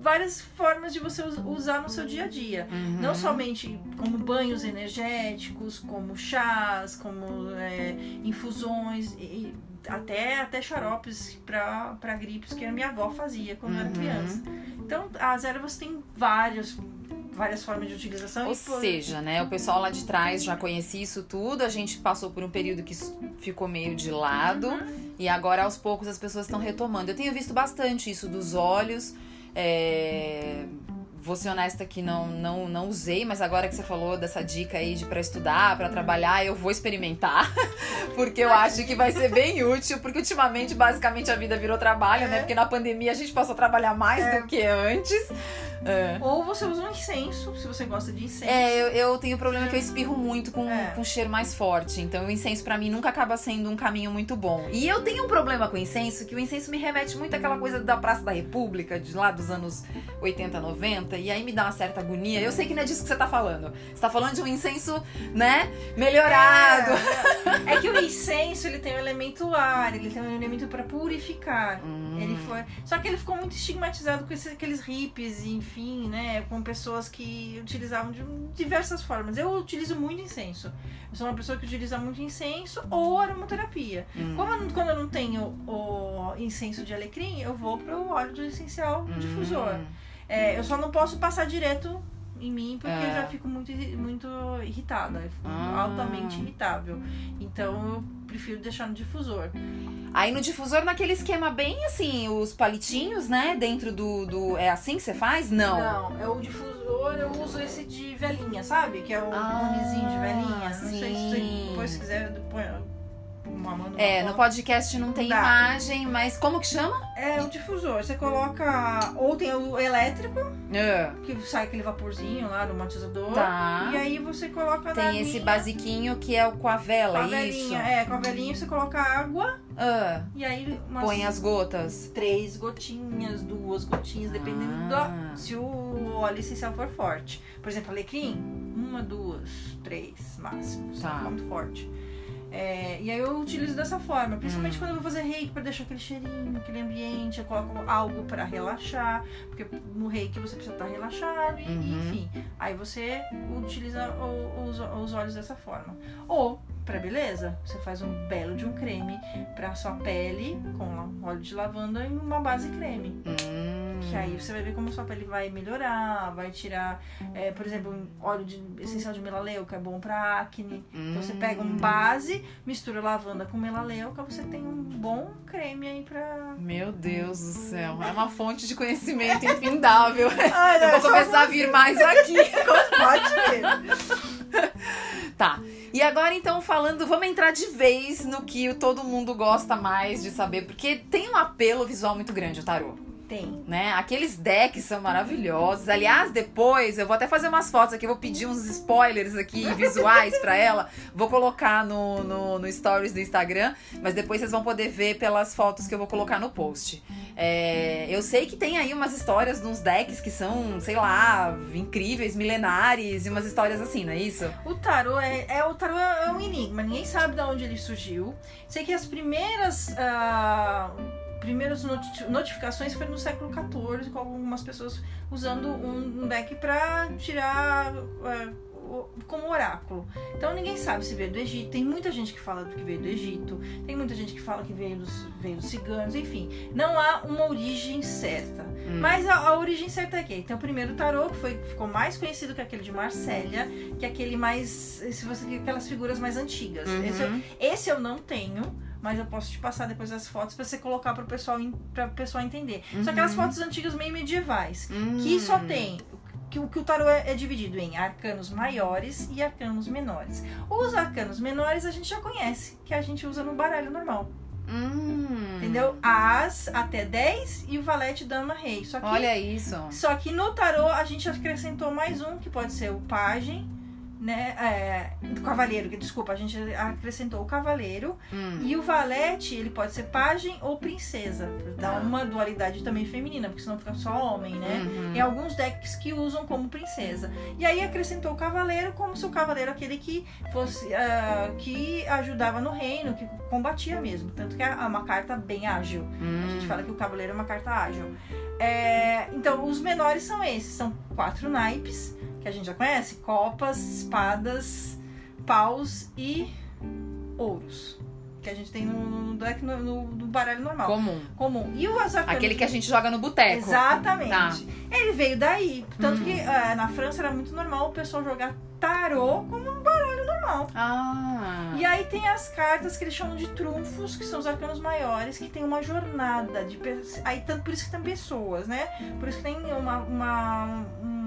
Várias formas de você us- usar no seu dia a dia. Uhum. Não somente como banhos energéticos, como chás, como é, infusões, e, até, até xaropes para gripes que a minha avó fazia quando eu era Uhum. criança. Então, as ervas têm várias, várias formas de utilização. Ou pô, seja, né, o pessoal lá de trás já conhecia isso tudo, a gente passou por um período que ficou meio de lado e agora aos poucos as pessoas estão retomando. Eu tenho visto bastante isso dos olhos. É, Vou ser honesta que não, não, não usei, mas agora que você falou dessa dica aí de para estudar, para trabalhar, eu vou experimentar, porque eu acho que vai ser bem útil, porque ultimamente basicamente a vida virou trabalho, né? É. Porque na pandemia a gente passou a trabalhar mais do que antes. É. Ou você usa um incenso, se você gosta de incenso. É, eu, eu tenho problema que eu espirro muito com, É. com cheiro mais forte. Então o incenso pra mim nunca acaba sendo um caminho muito bom. E eu tenho um problema com o incenso, que o incenso me remete muito àquela coisa da Praça da República, de lá dos anos 80, 90. E aí me dá uma certa agonia. Eu sei que não é disso que você tá falando. Você tá falando de um incenso, né, melhorado. É, é que o incenso ele tem um elemento ar, ele tem um elemento para purificar. Hum. Ele foi. Só que ele ficou muito estigmatizado com esses, aqueles hippies, enfim, né? Com pessoas que utilizavam de diversas formas. Eu utilizo muito incenso. Eu sou uma pessoa que utiliza muito incenso ou aromaterapia. Hum. Como quando eu não tenho o incenso de alecrim, eu vou pro óleo de essencial Hum. difusor. É, eu só não posso passar direto em mim porque É. eu já fico muito, muito irritada. Ah. altamente irritável. Então eu prefiro deixar no difusor. Aí no difusor, naquele esquema bem assim, os palitinhos, né? Dentro do. do... É assim que você faz? Não. Não, é o difusor, eu uso esse de velhinha, sabe? Que é o Ah, de velhinha. Não sei se você, sim. depois se quiser numa É, no podcast não tem Dá. imagem, mas como que chama? É o difusor. Você coloca. Ou tem o elétrico, É. que sai aquele vaporzinho lá do matizador. Tá. E aí você coloca Tem esse basiquinho que é o com a vela, com a isso? velhinha. É, com a velhinha você coloca água Ah, e aí põe as gotas. três gotinhas, duas gotinhas, dependendo Ah. do. Se o óleo essencial for forte. Por exemplo, alecrim, uma, duas, três máximo. Tá. muito forte. É, e aí eu utilizo dessa forma, principalmente quando eu vou fazer reiki pra deixar aquele cheirinho, aquele ambiente, eu coloco algo pra relaxar, porque no reiki você precisa estar relaxado, e, Uhum. enfim. Aí você utiliza os, os óleos dessa forma. Ou, pra beleza, você faz um belo de um creme pra sua pele, com óleo de lavanda e uma base creme. Hum. Que aí você vai ver como sua pele vai melhorar, vai tirar, é, por exemplo, óleo de, essencial de melaleuca é bom pra acne. Então você pega um base, mistura lavanda com melaleuca, você tem um bom creme aí pra. Meu Deus do céu, é uma fonte de conhecimento infindável. Ai, Eu vou começar a vir mais aqui. Pode ver. Tá. E agora então falando, vamos entrar de vez no que todo mundo gosta mais de saber, porque tem um apelo visual muito grande o tarô. Tem. né? Aqueles decks são maravilhosos. Aliás, depois eu vou até fazer umas fotos aqui, vou pedir uns spoilers aqui visuais pra ela. Vou colocar no, no, no stories do Instagram, mas depois vocês vão poder ver pelas fotos que eu vou colocar no post. É, eu sei que tem aí umas histórias de uns decks que são, sei lá, incríveis, milenares e umas histórias assim, não é isso? O tarô é, é o tarô é um enigma, ninguém sabe de onde ele surgiu. Sei que as primeiras ah, primeiras noti- notificações foi no século XIV, com algumas pessoas usando um, deck para tirar o- como oráculo. Então ninguém sabe se veio do Egito. Tem muita gente que fala que veio do Egito. Tem muita gente que fala que veio dos, veio dos ciganos. Enfim, não há uma origem certa. Hum. Mas a, a origem certa é que tem o primeiro tarô, que foi, ficou mais conhecido que aquele de Marsella, que é aquele mais. Se você aquelas figuras mais antigas. Uhum. Esse, eu, esse eu não tenho. Mas eu posso te passar depois as fotos pra você colocar pro pessoal, para pessoal entender. São aquelas Uhum. fotos antigas meio medievais. Hum. Que só tem. Que, o- que o tarô é, é dividido em arcanos maiores e arcanos menores. Os arcanos menores a gente já conhece, que a gente usa no baralho normal. Hum. Entendeu? As até 10 e o valete, dama, rei. Só que Olha isso. só que no tarô a gente acrescentou mais um, que pode ser o pajem, né? É, o cavaleiro, que desculpa, a gente acrescentou o cavaleiro. Hum. E o valete, ele pode ser pajem ou princesa. Dá Tá. uma dualidade também feminina, porque senão fica só homem, né? Uhum. Tem alguns decks que usam como princesa. E aí acrescentou o cavaleiro como se o cavaleiro aquele que fosse ah, que ajudava no reino, que combatia mesmo. Tanto que é uma carta bem ágil. A Hum. gente fala que o cavaleiro é uma carta ágil. É, então, os menores são esses. São quatro naipes, que a gente já conhece. Copas, espadas, paus e ouros. Que a gente tem no, no deck no, no- no baralho normal. Comum. Comum. E o arcanos... Aquele que a gente joga no boteco. Exatamente. Tá. Ele veio daí. Tanto Hum. que ah, na França era muito normal o pessoal jogar tarô como um baralho normal. Ah. E aí tem as cartas que eles chamam de trunfos, que são os arcanos maiores, que tem uma jornada de aí tanto por isso que tem pessoas, né? Por isso que tem uma uma, um-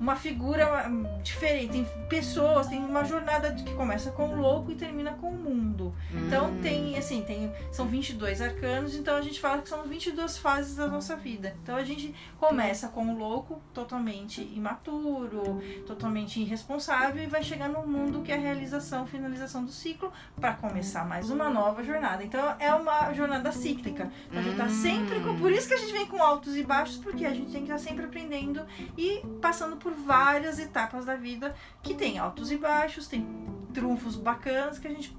uma figura hum, diferente, tem pessoas, tem uma jornada que começa com o louco e termina com o mundo. Então Hum. tem, assim, tem, são 22 arcanos, então a gente fala que são 22 fases da nossa vida. Então a gente começa com o louco totalmente imaturo, totalmente irresponsável e vai chegar no mundo que é a realização, finalização do ciclo para começar mais uma nova jornada. Então é uma jornada cíclica. Então a gente tá sempre com, por isso que a gente vem com altos e baixos, porque a gente tem que estar sempre aprendendo e passando por várias etapas da vida que tem altos e baixos, tem trunfos bacanas que a gente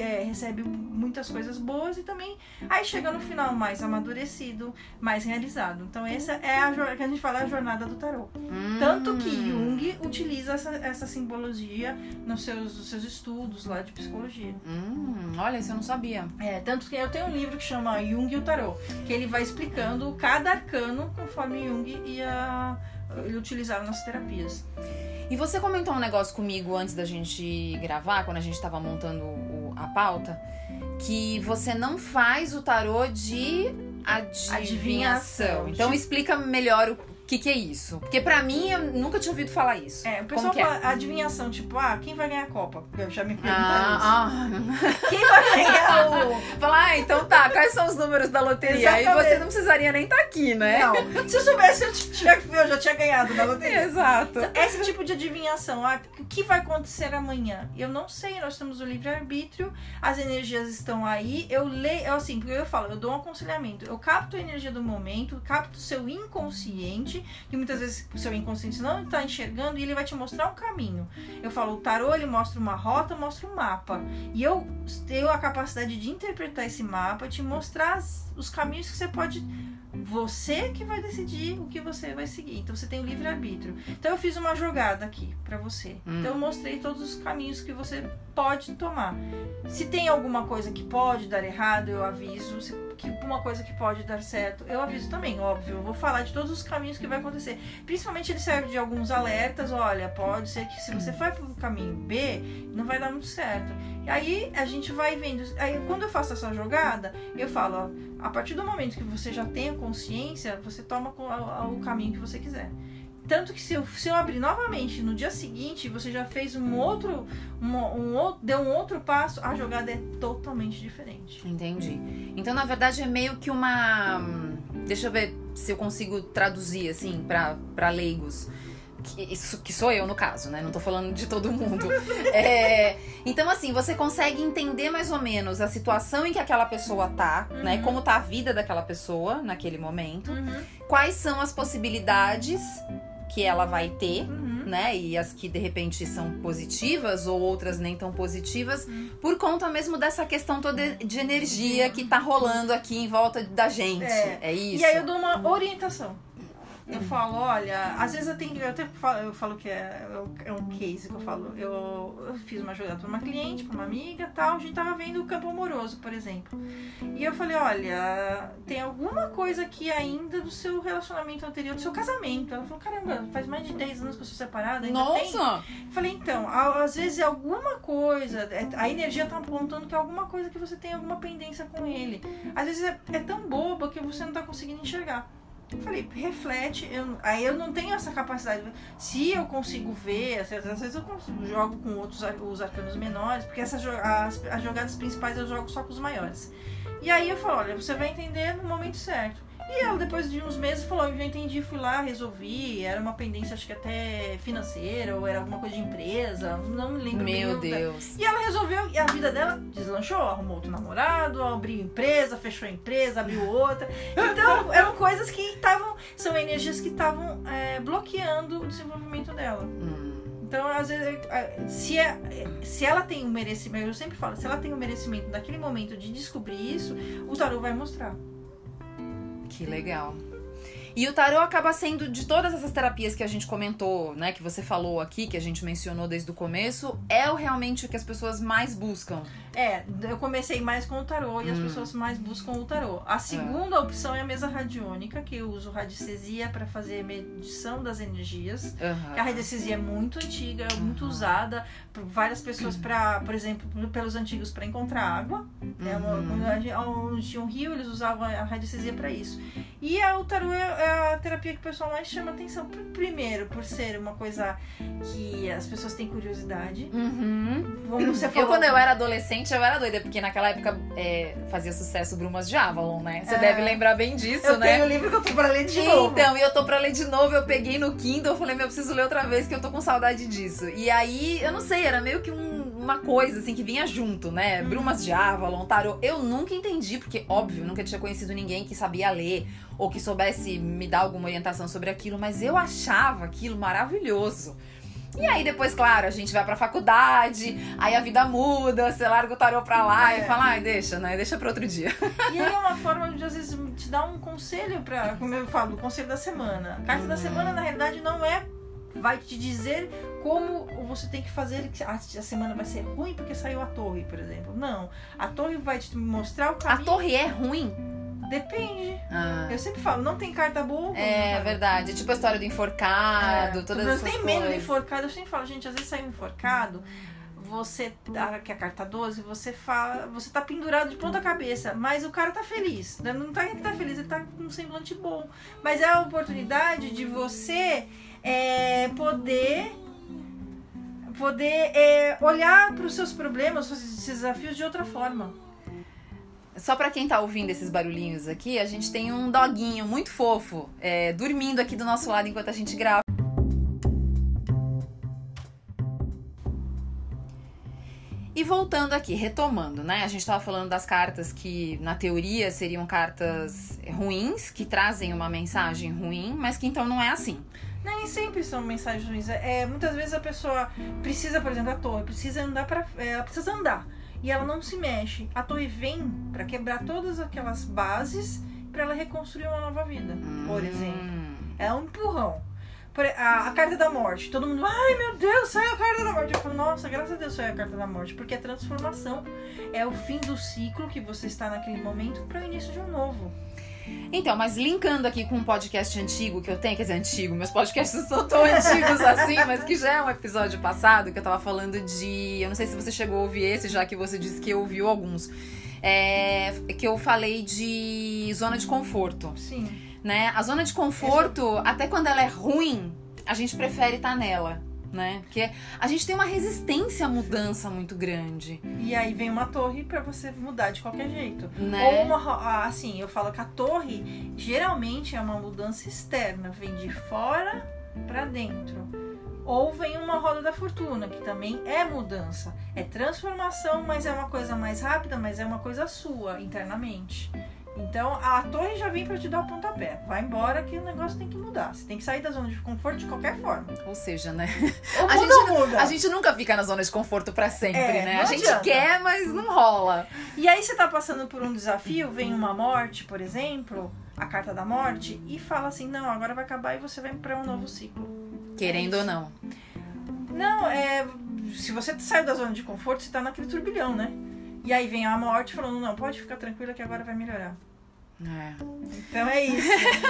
é, recebe muitas coisas boas e também aí chega no final mais amadurecido, mais realizado. Então essa é a que a gente fala a jornada do tarô. Hum. Tanto que Jung utiliza essa, essa simbologia nos seus, nos seus estudos lá de psicologia. Hum, olha, isso eu não sabia. É, tanto que eu tenho um livro que chama Jung e o Tarô, que ele vai explicando cada arcano conforme Jung ia ele utilizava nas terapias. E você comentou um negócio comigo antes da gente gravar, quando a gente estava montando o, a pauta, que você não faz o tarô de adivinhação. Adivinhação. Então explica melhor o o que, que é isso? Porque pra mim, eu nunca tinha ouvido falar isso. É, o pessoal é? fala adivinhação, tipo, ah, quem vai ganhar a Copa? Eu já me perguntaram Ah, isso. Quem vai ganhar o. ah. Fala, ah, então tá, quais são os números da loteria? Aí você não precisaria nem estar aqui, né? Não, se eu soubesse, eu, tinha, eu já tinha ganhado na loteria. Exato. Esse tipo de adivinhação, ah, o que vai acontecer amanhã? Eu não sei, nós temos o livre-arbítrio, as energias estão aí, eu leio, eu, assim, porque eu falo, eu dou um aconselhamento, eu capto a energia do momento, capto o seu inconsciente, que muitas vezes o seu inconsciente não está enxergando e ele vai te mostrar um caminho. Eu falo, o tarô ele mostra uma rota, mostra um mapa. E eu tenho a capacidade de interpretar esse mapa, te mostrar as- os caminhos que você pode você que vai decidir o que você vai seguir. Então você tem o livre-arbítrio. Então eu fiz uma jogada aqui pra você. Hum. Então eu mostrei todos os caminhos que você pode tomar. Se tem alguma coisa que pode dar errado, eu aviso. Se que uma coisa que pode dar certo, eu aviso também, óbvio. Eu vou falar de todos os caminhos que vai acontecer. Principalmente ele serve de alguns alertas. Olha, pode ser que se você for pro caminho B, não vai dar muito certo. E aí a gente vai vendo. Aí quando eu faço essa jogada, eu falo, ó, a partir do momento que você já tem consciência, você toma o caminho que você quiser. Tanto que se eu, se eu abrir novamente no dia seguinte, você já fez um outro, um, um deu um outro passo, a jogada é totalmente diferente. Entendi. Então, na verdade, é meio que uma. Deixa eu ver se eu consigo traduzir, assim, pra, pra leigos. Que, isso, que sou eu, no caso, né? Não tô falando de todo mundo. É, então, assim, você consegue entender mais ou menos a situação em que aquela pessoa tá, né? Uhum. Como tá a vida daquela pessoa naquele momento. Uhum, Quais são as possibilidades que ela vai ter uhum. né? E as que de repente são positivas ou outras nem tão positivas, por conta mesmo dessa questão toda de energia que tá rolando aqui em volta da gente. É. É, isso. E aí eu dou uma orientação. Eu falo, olha, às vezes eu tenho. Eu até falo, eu falo que é, é um case que eu falo. Eu, eu fiz uma jogada pra uma cliente, pra uma amiga tal. A gente tava vendo o campo amoroso, por exemplo. E eu falei, olha, tem alguma coisa aqui ainda do seu relacionamento anterior, do seu casamento. Ela falou, caramba, faz mais de 10 anos que eu sou separada, ainda tem. Nossa! Eu Falei, então, às vezes é alguma coisa, é- a energia tá apontando que é alguma coisa que você tem alguma pendência com ele. Às vezes é, é tão boba que você não tá conseguindo enxergar. Eu falei, reflete, eu, aí eu não tenho essa capacidade. Se eu consigo ver, às vezes, eu consigo, jogo com outros os arcanos menores, porque essas as, as jogadas principais eu jogo só com os maiores. E aí eu falo, olha, você vai entender no momento certo. E ela, depois de uns meses, falou: Eu já entendi, fui lá, resolvi. Era uma pendência, acho que até financeira, ou era alguma coisa de empresa, não me lembro bem. Meu Eu- Deus. E ela resolveu, e a vida dela deslanchou, arrumou outro namorado, abriu empresa, fechou a empresa, abriu outra. Então, eram coisas que estavam, são energias que estavam é, bloqueando o desenvolvimento dela. Hum, Então, às vezes, se, é- se ela tem um merecimento, eu sempre falo, se ela tem um merecimento naquele momento de descobrir isso, o tarô vai mostrar. Que legal. E o tarô acaba sendo de todas essas terapias que a gente comentou, né, que você falou aqui, que a gente mencionou desde o começo, é o realmente o que as pessoas mais buscam. É, eu comecei mais com o tarô e as Hum. pessoas mais buscam o tarô. A segunda opção é a mesa radiônica, que eu uso radiestesia para fazer medição das energias. Aham. A radiestesia é muito antiga, é muito Uhum. usada por várias pessoas para, por exemplo, pelos antigos para encontrar água. É uma- Uhum. onde tinha um rio, eles usavam a radiestesia para isso. E a, o tarô é, é a terapia que o pessoal mais chama atenção. Pr- Primeiro, por ser uma coisa que as pessoas têm curiosidade. Uhum. Como você falou. Eu, quando eu era adolescente, eu era doida, porque naquela época é, fazia sucesso Brumas de Avalon, né? Você É. deve lembrar bem disso, eu né? tenho o livro que eu tô pra ler de novo. Então, e eu tô pra ler de novo, eu peguei no Kindle, eu falei, meu, eu preciso ler outra vez que eu tô com saudade disso. E aí, eu não sei, era meio que um- uma coisa, assim, que vinha junto, né? Uhum. Brumas de Avalon, tarô. Eu nunca entendi, porque, óbvio, nunca tinha conhecido ninguém que sabia ler ou que soubesse me dar alguma orientação sobre aquilo, mas eu achava aquilo maravilhoso. E aí depois, claro, a gente vai pra faculdade, aí a vida muda, você larga o tarô pra lá É. e fala, ai, deixa, né? Deixa pra outro dia. E aí é uma forma de, às vezes, te dar um conselho pra. Como eu falo, o conselho da semana. A carta da semana, na realidade, não é. Vai te dizer como você tem que fazer. que A a semana vai ser ruim porque saiu a torre, por exemplo. Não. A torre vai te mostrar o A caminho. torre é ruim? Depende. Ah, Eu sempre falo, não tem carta boa. é verdade. Tipo a história do enforcado, É, todas tu essas tem medo do coisas. enforcado. Eu sempre falo, gente, às vezes saiu enforcado. Você, tá- que é a carta 12, você fala, você tá pendurado de ponta cabeça, mas o cara tá feliz. né? Não tá que tá feliz, ele tá com um semblante bom. Mas é a oportunidade de você é, poder poder é, olhar para os seus problemas, os seus desafios de outra forma. Só pra quem tá ouvindo esses barulhinhos aqui, a gente tem um doguinho muito fofo é, dormindo aqui do nosso lado enquanto a gente grava. E voltando aqui, retomando, né? A gente tava falando das cartas que, na teoria, seriam cartas ruins, que trazem uma mensagem ruim, mas que então não é assim. Nem sempre são mensagens ruins. É, muitas vezes a pessoa precisa, por exemplo, a torre, precisa andar para, ela precisa andar e ela não se mexe. A torre vem para quebrar todas aquelas bases para ela reconstruir uma nova vida, por exemplo. Hum. É um empurrão. A, a carta da morte. Todo mundo, ai meu Deus, saiu a carta da morte. Eu falo, nossa, graças a Deus saiu a carta da morte, porque é transformação. É o fim do ciclo que você está naquele momento para o início de um novo. Então, mas linkando aqui com um podcast antigo que eu tenho, quer dizer, antigo, meus podcasts não são tão antigos assim, mas que já é um episódio passado, que eu tava falando de. Eu não sei se você chegou a ouvir esse, já que você disse que ouviu alguns. É, que eu falei de zona de conforto, Sim. né? A zona de conforto, até quando ela é ruim, a gente prefere estar nela, né? Porque a gente tem uma resistência à mudança muito grande, E aí vem uma torre para você mudar de qualquer jeito. né? Ou uma, assim, eu falo que a torre geralmente é uma mudança externa, vem de fora para dentro. Ou vem uma roda da fortuna, que também é mudança. É transformação, mas é uma coisa mais rápida, mas é uma coisa sua internamente. Então a torre já vem para te dar o pontapé. Vai embora que o negócio tem que mudar. Você tem que sair da zona de conforto de qualquer forma. Ou seja, né? Ou A gente- muda. A gente nunca fica na zona de conforto pra sempre, É, né? A gente adianta. quer, mas não rola. E aí você tá passando por um desafio, vem uma morte, por exemplo, a carta da morte, e fala assim, não, agora vai acabar e você vai para um novo ciclo. Querendo É ou não. Não, é. Se você saiu da zona de conforto, você tá naquele turbilhão, né? E aí vem a morte falando, não, pode ficar tranquila que agora vai melhorar. É. Então é isso.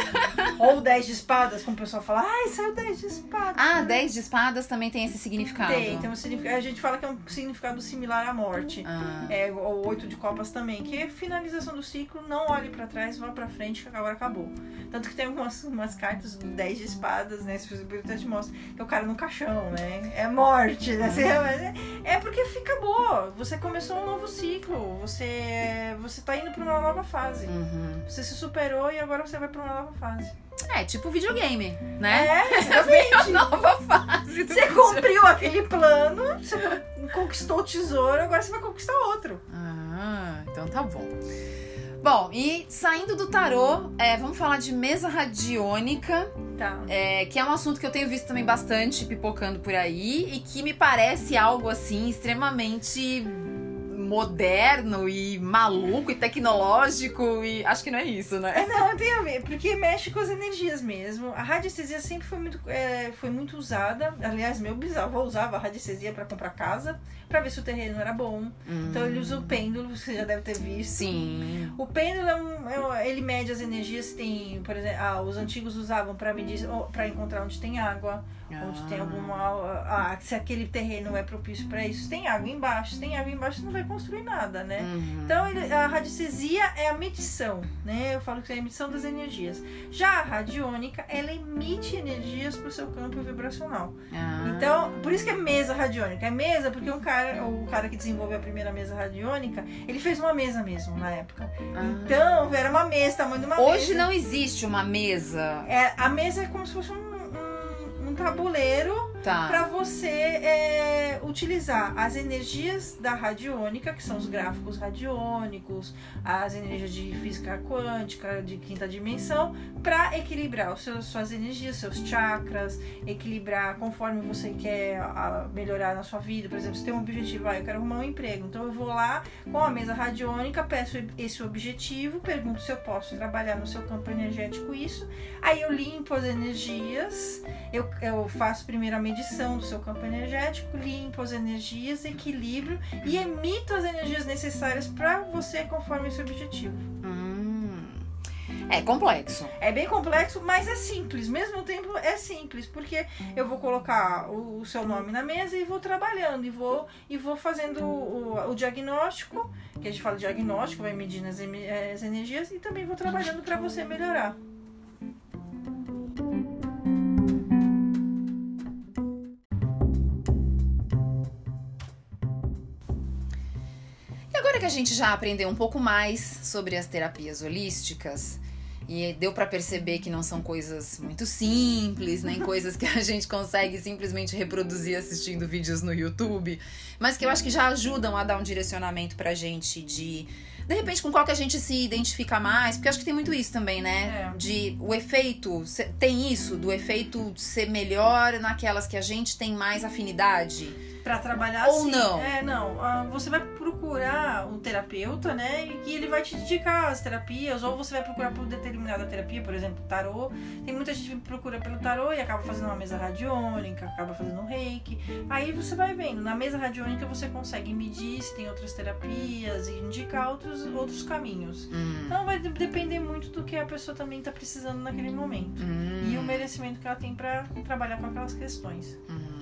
Ou 10 de espadas, como o pessoal fala, ai, saiu 10 de espadas. Ah, 10 de espadas também tem esse significado. Tem, tem um significado. A gente fala que é um significado similar à morte. Ah, É, o oito de copas também, que é finalização do ciclo, não olhe pra trás, vá pra frente, que agora acabou. Tanto que tem umas, umas cartas do 10 de espadas, né? Se você até te mostra, que é o cara no caixão, né? É morte, né? Você- é- É porque fica boa. Você começou um novo ciclo, você, você tá indo pra uma nova fase. uhum. Você se superou e agora você vai pra uma nova fase. É, tipo videogame, né? É, exatamente. Nova fase Você cumpriu aquele plano, você conquistou o tesouro, agora você vai conquistar outro. Ah, então tá bom. Bom, e saindo do tarô, é, vamos falar de mesa radiônica, Tá. é, que é um assunto que eu tenho visto também bastante pipocando por aí e que me parece algo assim extremamente moderno e maluco e tecnológico e acho que não é isso, né? É, não, tem a ver, porque mexe com as energias mesmo. A radiestesia sempre foi muito, é, foi muito usada. Aliás, meu bisavô usava a radiestesia para comprar casa, para ver se o terreno era bom. Então ele usa o pêndulo, você já deve ter visto. Sim. O pêndulo é um, é ele mede as energias. Tem, por exemplo, ah, os antigos usavam para medir, para encontrar onde tem água, onde tem Ah. alguma, ah, se aquele terreno é propício para isso. Se tem água embaixo, se tem água embaixo, você não vai construir nada, né? Uhum. Então, ele- a radiestesia é a medição, né? Eu falo que é a medição das energias. Já a radiônica, ela emite energias para o seu campo vibracional. Ah. Então, por isso que é mesa radiônica. É mesa porque um cara, o cara que desenvolveu a primeira mesa radiônica, ele fez uma mesa mesmo na época. Ah. Então, era uma mesa, tamanho de uma Hoje mesa. não existe uma mesa. É, a mesa é como se fosse um, um, um tabuleiro Tá. para você é, utilizar as energias da radiônica, que são os gráficos radiônicos, as energias de física quântica, de quinta dimensão, para equilibrar os seus, suas energias, seus chakras, equilibrar conforme você quer a, melhorar na sua vida. Por exemplo, você tem um objetivo, ah, eu quero arrumar um emprego, então eu vou lá com a mesa radiônica, peço esse objetivo, pergunto se eu posso trabalhar no seu campo energético isso, aí eu limpo as energias, eu, eu faço primeiro a medição do seu campo energético, limpo as energias, equilibro e emito as energias necessárias para você conforme esse objetivo. Hum. É complexo. É bem complexo, mas é simples. Mesmo tempo é simples, porque eu vou colocar o, o seu nome na mesa e vou trabalhando e vou e vou fazendo o, o diagnóstico, que a gente fala diagnóstico, vai medindo as, eh, as energias e também vou trabalhando para você melhorar. Agora que a gente já aprendeu um pouco mais sobre as terapias holísticas e deu pra perceber que não são coisas muito simples, nem coisas que a gente consegue simplesmente reproduzir assistindo vídeos no YouTube, mas que eu acho que já ajudam a dar um direcionamento pra gente de de repente com qual que a gente se identifica mais, porque eu acho que tem muito isso também, né? É. De o efeito, tem isso do efeito ser melhor naquelas que a gente tem mais afinidade. Pra trabalhar Ou assim. não. É, não. Ah, Você vai procurar um terapeuta, né? E ele vai te indicar as terapias, ou você vai procurar por determinada terapia, por exemplo, tarô. Tem muita gente que procura pelo tarô e acaba fazendo uma mesa radiônica, acaba fazendo um reiki. Aí você vai vendo. Na mesa radiônica você consegue medir se tem outras terapias e indicar outros, outros caminhos. Hum, Então vai de- depender muito do que a pessoa também tá precisando naquele momento. hum. E o merecimento que ela tem pra trabalhar com aquelas questões. Hum.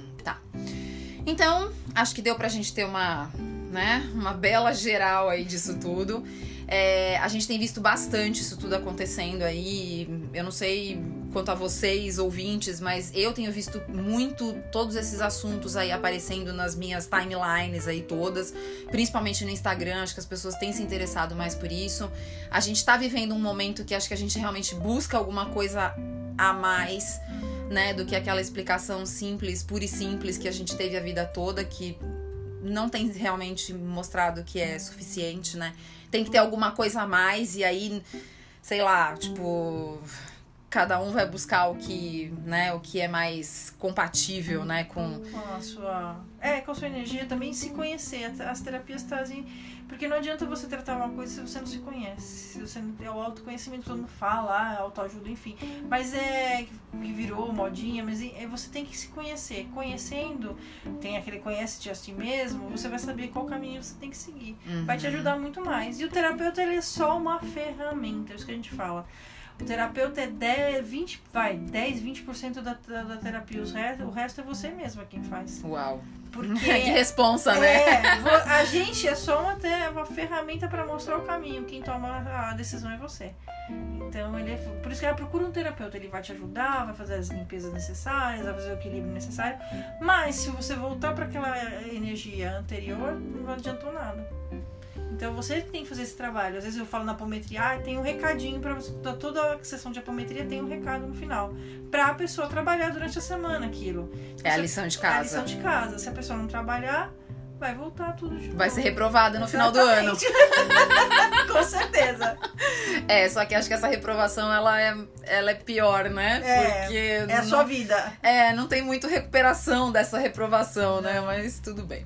Então, acho que deu pra gente ter uma, né, uma bela geral aí disso tudo. É, a gente tem visto bastante isso tudo acontecendo aí. Eu não sei quanto a vocês, ouvintes, mas eu tenho visto muito todos esses assuntos aí aparecendo nas minhas timelines aí todas, principalmente no Instagram. Acho que as pessoas têm se interessado mais por isso. A gente tá vivendo um momento que acho que a gente realmente busca alguma coisa a mais né, do que aquela explicação simples, pura e simples que a gente teve a vida toda, que não tem realmente mostrado que é suficiente, né? Tem que ter alguma coisa a mais e aí, sei lá, tipo, cada um vai buscar o que, né, o que é mais compatível, né, com com a sua. É, com a sua energia também se conhecer. As terapias trazem. Porque não adianta você tratar uma coisa se você não se conhece. Se você não tem o autoconhecimento, todo mundo fala, ah, autoajuda, enfim. Mas é que virou modinha, mas é, você tem que se conhecer. Conhecendo, tem aquele conhece-te a si mesmo, você vai saber qual caminho você tem que seguir. Vai te ajudar muito mais. E o terapeuta ele é só uma ferramenta, é isso que a gente fala. O terapeuta é 10, 20, vai, 10, 20% da, da, da terapia. Os resto, o resto é você mesma quem faz. Uau. Porque que responsa, né? é, a gente é só uma, uma ferramenta para mostrar o caminho. Quem toma a decisão é você. Então, ele é, por isso que ela procura um terapeuta. Ele vai te ajudar, vai fazer as limpezas necessárias, vai fazer o equilíbrio necessário. Mas se você voltar para aquela energia anterior, não adiantou nada. Então você tem que fazer esse trabalho. Às vezes eu falo na apometria, ah, tem um recadinho para você. Toda a sessão de apometria tem um recado no final. Pra a pessoa trabalhar durante a semana aquilo. É a lição de É a casa. lição de casa. Se a pessoa não trabalhar, vai voltar tudo de Vai novo. ser reprovada no final do ano. Exatamente. Com certeza. É, só que acho que essa reprovação ela é, ela é pior, né? É, Porque É a não- sua vida. É, não tem muito recuperação dessa reprovação, né? Mas tudo bem.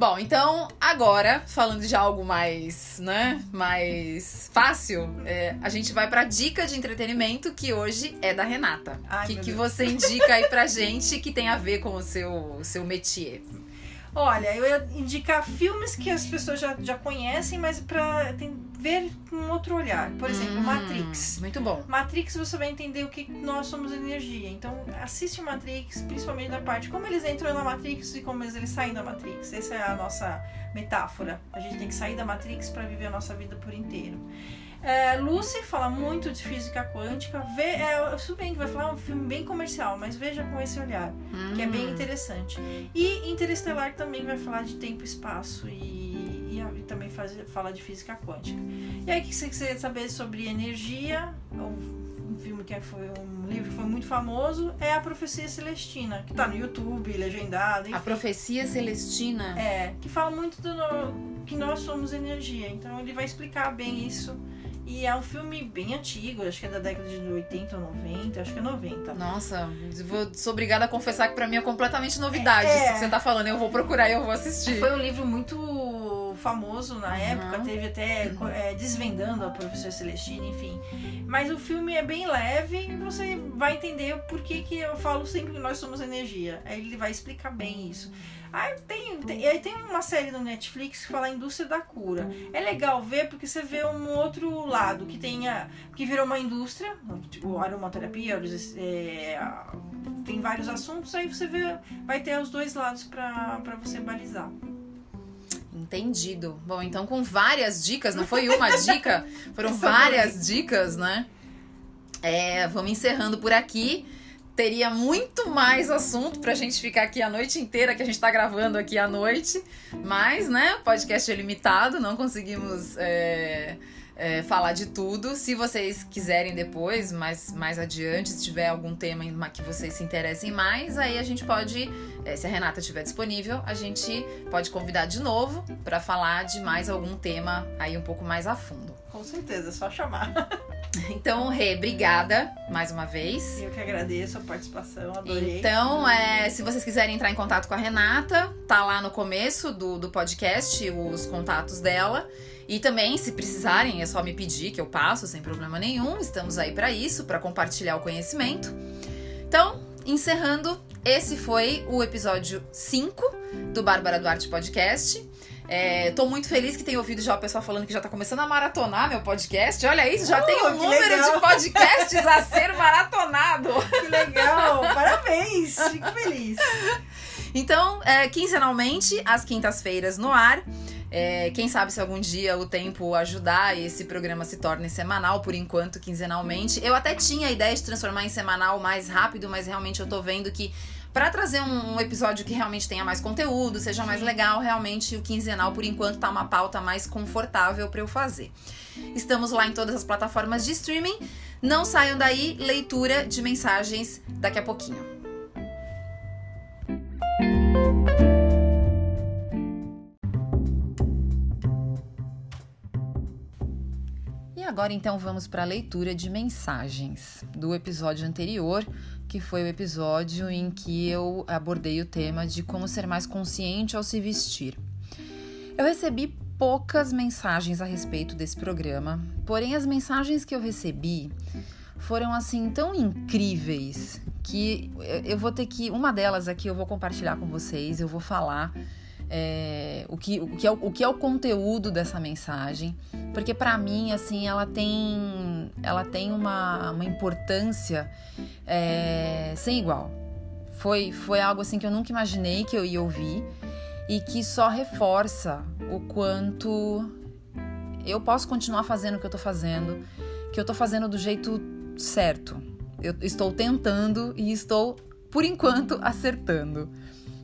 Bom, então agora, falando de algo mais, né, mais fácil, é, a gente vai pra dica de entretenimento que hoje é da Renata. O que, que você indica aí pra gente que tem a ver com o seu, seu métier? Olha, eu ia indicar filmes que as pessoas já, já conhecem, mas pra tem- ver com outro olhar. Por exemplo, Hum, Matrix. Muito bom. Matrix você vai entender o que nós somos energia. Então assiste Matrix, principalmente da parte como eles entram na Matrix e como eles, eles saem da Matrix. Essa é a nossa metáfora. A gente tem que sair da Matrix para viver a nossa vida por inteiro. É, Lucy fala muito de física quântica. Vê, é, tudo bem que vai falar um filme bem comercial, mas veja com esse olhar, que é bem Hum. interessante. E Interestelar também vai falar de tempo e espaço e, e e também faz, fala de física quântica. E aí, o que você quiser saber sobre energia, ou filme que foi um livro que foi muito famoso é A Profecia Celestina, que tá no YouTube, legendado. Enfim. A Profecia Celestina? É, que fala muito do que nós somos energia. Então ele vai explicar bem isso. E é um filme bem antigo, acho que é da década de 80 ou 90, acho que é 90. Nossa, vou, sou obrigada a confessar que para mim é completamente novidade é, isso que você tá falando. Eu vou procurar e eu vou assistir. Foi um livro muito famoso na uhum. época, teve até uhum. é, Desvendando a Professora Celestina, enfim. Mas o filme é bem leve e você vai entender por que, que eu falo sempre que nós somos energia. Aí ele vai explicar bem isso. Aí tem, tem, aí tem uma série no Netflix que fala a indústria da cura. É legal ver porque você vê um outro lado que tenha. que virou uma indústria, tipo aromaterapia, é, tem vários assuntos, aí você vê, vai ter os dois lados para você balizar. Entendido. Bom, então com várias dicas, não foi uma dica, foram várias dicas, né? É, vamos encerrando por aqui. Teria muito mais assunto pra gente ficar aqui a noite inteira, que a gente tá gravando aqui à noite. Mas, né, o podcast é limitado, não conseguimos. É é, falar de tudo. Se vocês quiserem depois, mais, mais adiante, se tiver algum tema que vocês se interessem mais, aí a gente pode, é, se a Renata estiver disponível, a gente pode convidar de novo para falar de mais algum tema aí um pouco mais a fundo. Com certeza, é só chamar. Então, Rê, obrigada mais uma vez. Eu que agradeço a participação, adorei. Então, é, se vocês quiserem entrar em contato com a Renata, tá lá no começo do, do podcast os contatos dela. E também, se precisarem, é só me pedir que eu passo sem problema nenhum. Estamos aí para isso, para compartilhar o conhecimento. Então, encerrando, esse foi o episódio 5 do Bárbara Duarte Podcast. É, tô muito feliz que tem ouvido já o pessoal falando que já tá começando a maratonar meu podcast. Olha isso, já uh, tem um número legal. de podcasts a ser maratonado. Que legal! Parabéns! Fico feliz. Então, é, quinzenalmente, às quintas-feiras no ar. É, quem sabe se algum dia o tempo ajudar e esse programa se torne semanal, por enquanto, quinzenalmente. Eu até tinha a ideia de transformar em semanal mais rápido, mas realmente eu tô vendo que para trazer um, um, episódio que realmente tenha mais conteúdo, seja mais legal, realmente o quinzenal por enquanto tá uma pauta mais confortável para eu fazer. Estamos lá em todas as plataformas de streaming. Não saiam daí, leitura de mensagens daqui a pouquinho. Agora então vamos para a leitura de mensagens do episódio anterior, que foi o episódio em que eu abordei o tema de como ser mais consciente ao se vestir. Eu recebi poucas mensagens a respeito desse programa, porém as mensagens que eu recebi foram assim tão incríveis que eu vou ter que uma delas aqui eu vou compartilhar com vocês, eu vou falar é, o, que, o, que é, o que é o conteúdo dessa mensagem, porque para mim, assim, ela tem, ela tem uma, uma importância é, sem igual. Foi, foi algo assim que eu nunca imaginei que eu ia ouvir e que só reforça o quanto eu posso continuar fazendo o que eu tô fazendo, que eu tô fazendo do jeito certo. Eu estou tentando e estou, por enquanto, acertando.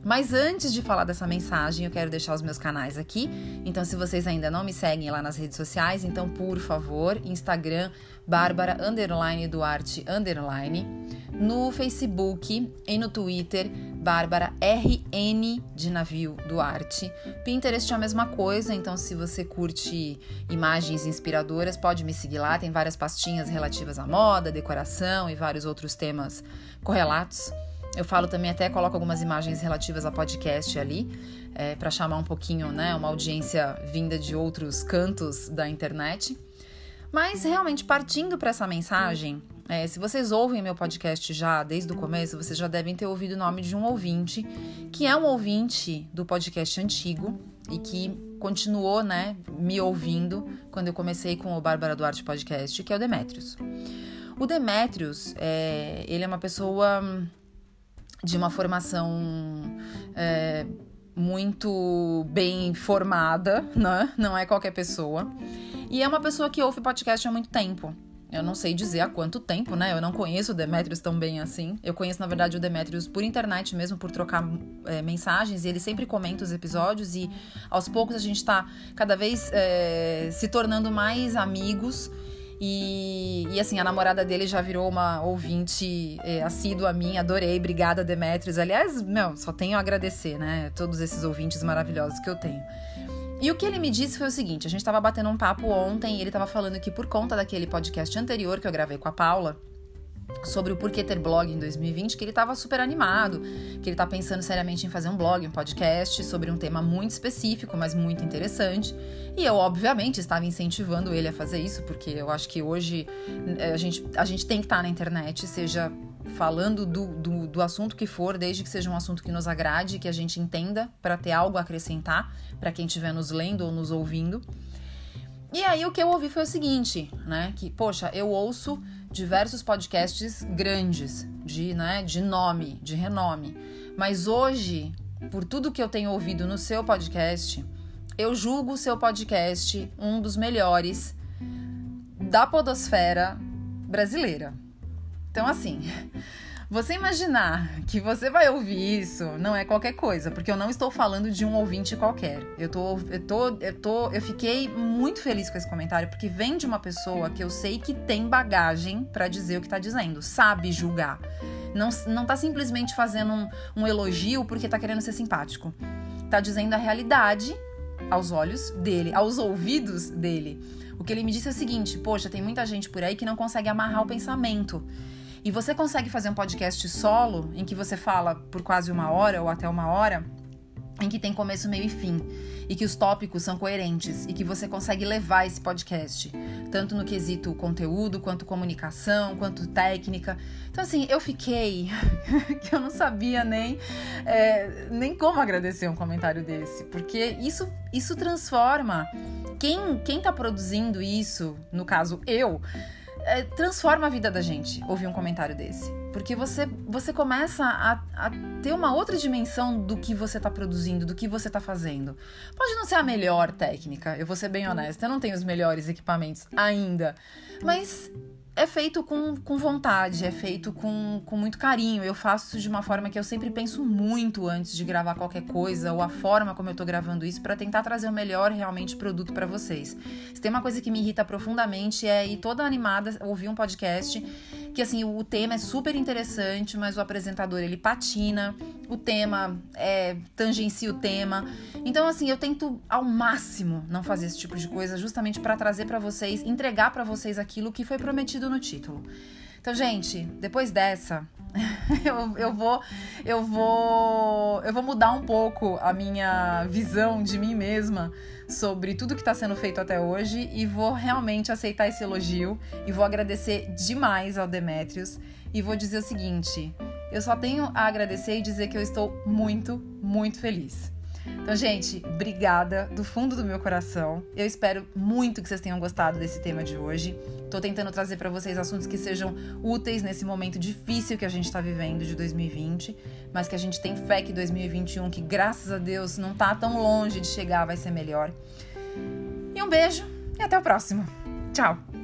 Mas antes de falar dessa mensagem, eu quero deixar os meus canais aqui. Então, se vocês ainda não me seguem lá nas redes sociais, então, por favor, Instagram, Bárbara underline Duarte underline. No Facebook e no Twitter, Bárbara RN de navio Duarte. Pinterest é a mesma coisa, então se você curte imagens inspiradoras, pode me seguir lá. Tem várias pastinhas relativas à moda, decoração e vários outros temas correlatos. Eu falo também, até coloco algumas imagens relativas a podcast ali, é, para chamar um pouquinho, né, uma audiência vinda de outros cantos da internet. Mas realmente, partindo para essa mensagem, é, se vocês ouvem meu podcast já desde o começo, vocês já devem ter ouvido o nome de um ouvinte, que é um ouvinte do podcast antigo e que continuou, né, me ouvindo quando eu comecei com o Bárbara Duarte Podcast, que é o Demetrius. O Demetrius, é, ele é uma pessoa de uma formação é, muito bem formada, né? Não é qualquer pessoa. E é uma pessoa que ouve podcast há muito tempo. Eu não sei dizer há quanto tempo, né? Eu não conheço o Demetrius tão bem assim. Eu conheço, na verdade, o Demetrius por internet mesmo, por trocar é, mensagens. E ele sempre comenta os episódios. E aos poucos a gente tá cada vez é, se tornando mais amigos. E, e, assim, a namorada dele já virou uma ouvinte é, assídua a mim, adorei, obrigada Demetrios. Aliás, meu, só tenho a agradecer, né? Todos esses ouvintes maravilhosos que eu tenho. E o que ele me disse foi o seguinte: a gente tava batendo um papo ontem e ele tava falando que por conta daquele podcast anterior que eu gravei com a Paula, sobre o porquê ter blog em 2020, que ele estava super animado, que ele está pensando seriamente em fazer um blog, um podcast sobre um tema muito específico, mas muito interessante. E eu, obviamente, estava incentivando ele a fazer isso, porque eu acho que hoje eh, a gente, a gente tem que estar tá na internet, seja falando do, do, do, assunto que for, desde que seja um assunto que nos agrade, que a gente entenda, para ter algo a acrescentar para quem estiver nos lendo ou nos ouvindo. E aí o que eu ouvi foi o seguinte, né? Que, poxa, eu ouço diversos podcasts grandes, de, né, de nome, de renome. Mas hoje, por tudo que eu tenho ouvido no seu podcast, eu julgo o seu podcast um dos melhores da podosfera brasileira. Então, assim, Você imaginar que você vai ouvir isso não é qualquer coisa, porque eu não estou falando de um ouvinte qualquer. Eu tô, eu tô, eu tô, eu fiquei muito feliz com esse comentário porque vem de uma pessoa que eu sei que tem bagagem para dizer o que tá dizendo, sabe julgar. Não, não tá simplesmente fazendo um, um elogio porque tá querendo ser simpático. Tá dizendo a realidade aos olhos dele, aos ouvidos dele. O que ele me disse é o seguinte: poxa, tem muita gente por aí que não consegue amarrar o pensamento. E você consegue fazer um podcast solo em que você fala por quase uma hora ou até uma hora, em que tem começo, meio e fim, e que os tópicos são coerentes e que você consegue levar esse podcast, tanto no quesito conteúdo, quanto comunicação, quanto técnica. Então, assim, eu fiquei que eu não sabia nem, é, nem como agradecer um comentário desse, porque isso, isso transforma. Quem, quem tá produzindo isso, no caso eu, é, transforma a vida da gente ouvir um comentário desse. Porque você, você começa a, a ter uma outra dimensão do que você está produzindo, do que você está fazendo. Pode não ser a melhor técnica, eu vou ser bem honesta, eu não tenho os melhores equipamentos ainda. Mas é feito com, com vontade, é feito com, com muito carinho. Eu faço de uma forma que eu sempre penso muito antes de gravar qualquer coisa, ou a forma como eu tô gravando isso, para tentar trazer o melhor realmente produto para vocês. Se tem uma coisa que me irrita profundamente é ir toda animada ouvir um podcast que assim o tema é super interessante, mas o apresentador ele patina, o tema é tangencia o tema. Então assim, eu tento ao máximo não fazer esse tipo de coisa justamente para trazer para vocês, entregar para vocês aquilo que foi prometido no título. Então, gente, depois dessa, eu, eu vou eu vou eu vou mudar um pouco a minha visão de mim mesma sobre tudo que está sendo feito até hoje e vou realmente aceitar esse elogio e vou agradecer demais ao Demetrius e vou dizer o seguinte: eu só tenho a agradecer e dizer que eu estou muito, muito feliz. Então, gente, obrigada do fundo do meu coração. Eu espero muito que vocês tenham gostado desse tema de hoje. Tô tentando trazer para vocês assuntos que sejam úteis nesse momento difícil que a gente está vivendo de 2020, mas que a gente tem fé que 2021, que graças a Deus não tá tão longe de chegar, vai ser melhor. E um beijo e até o próximo. Tchau!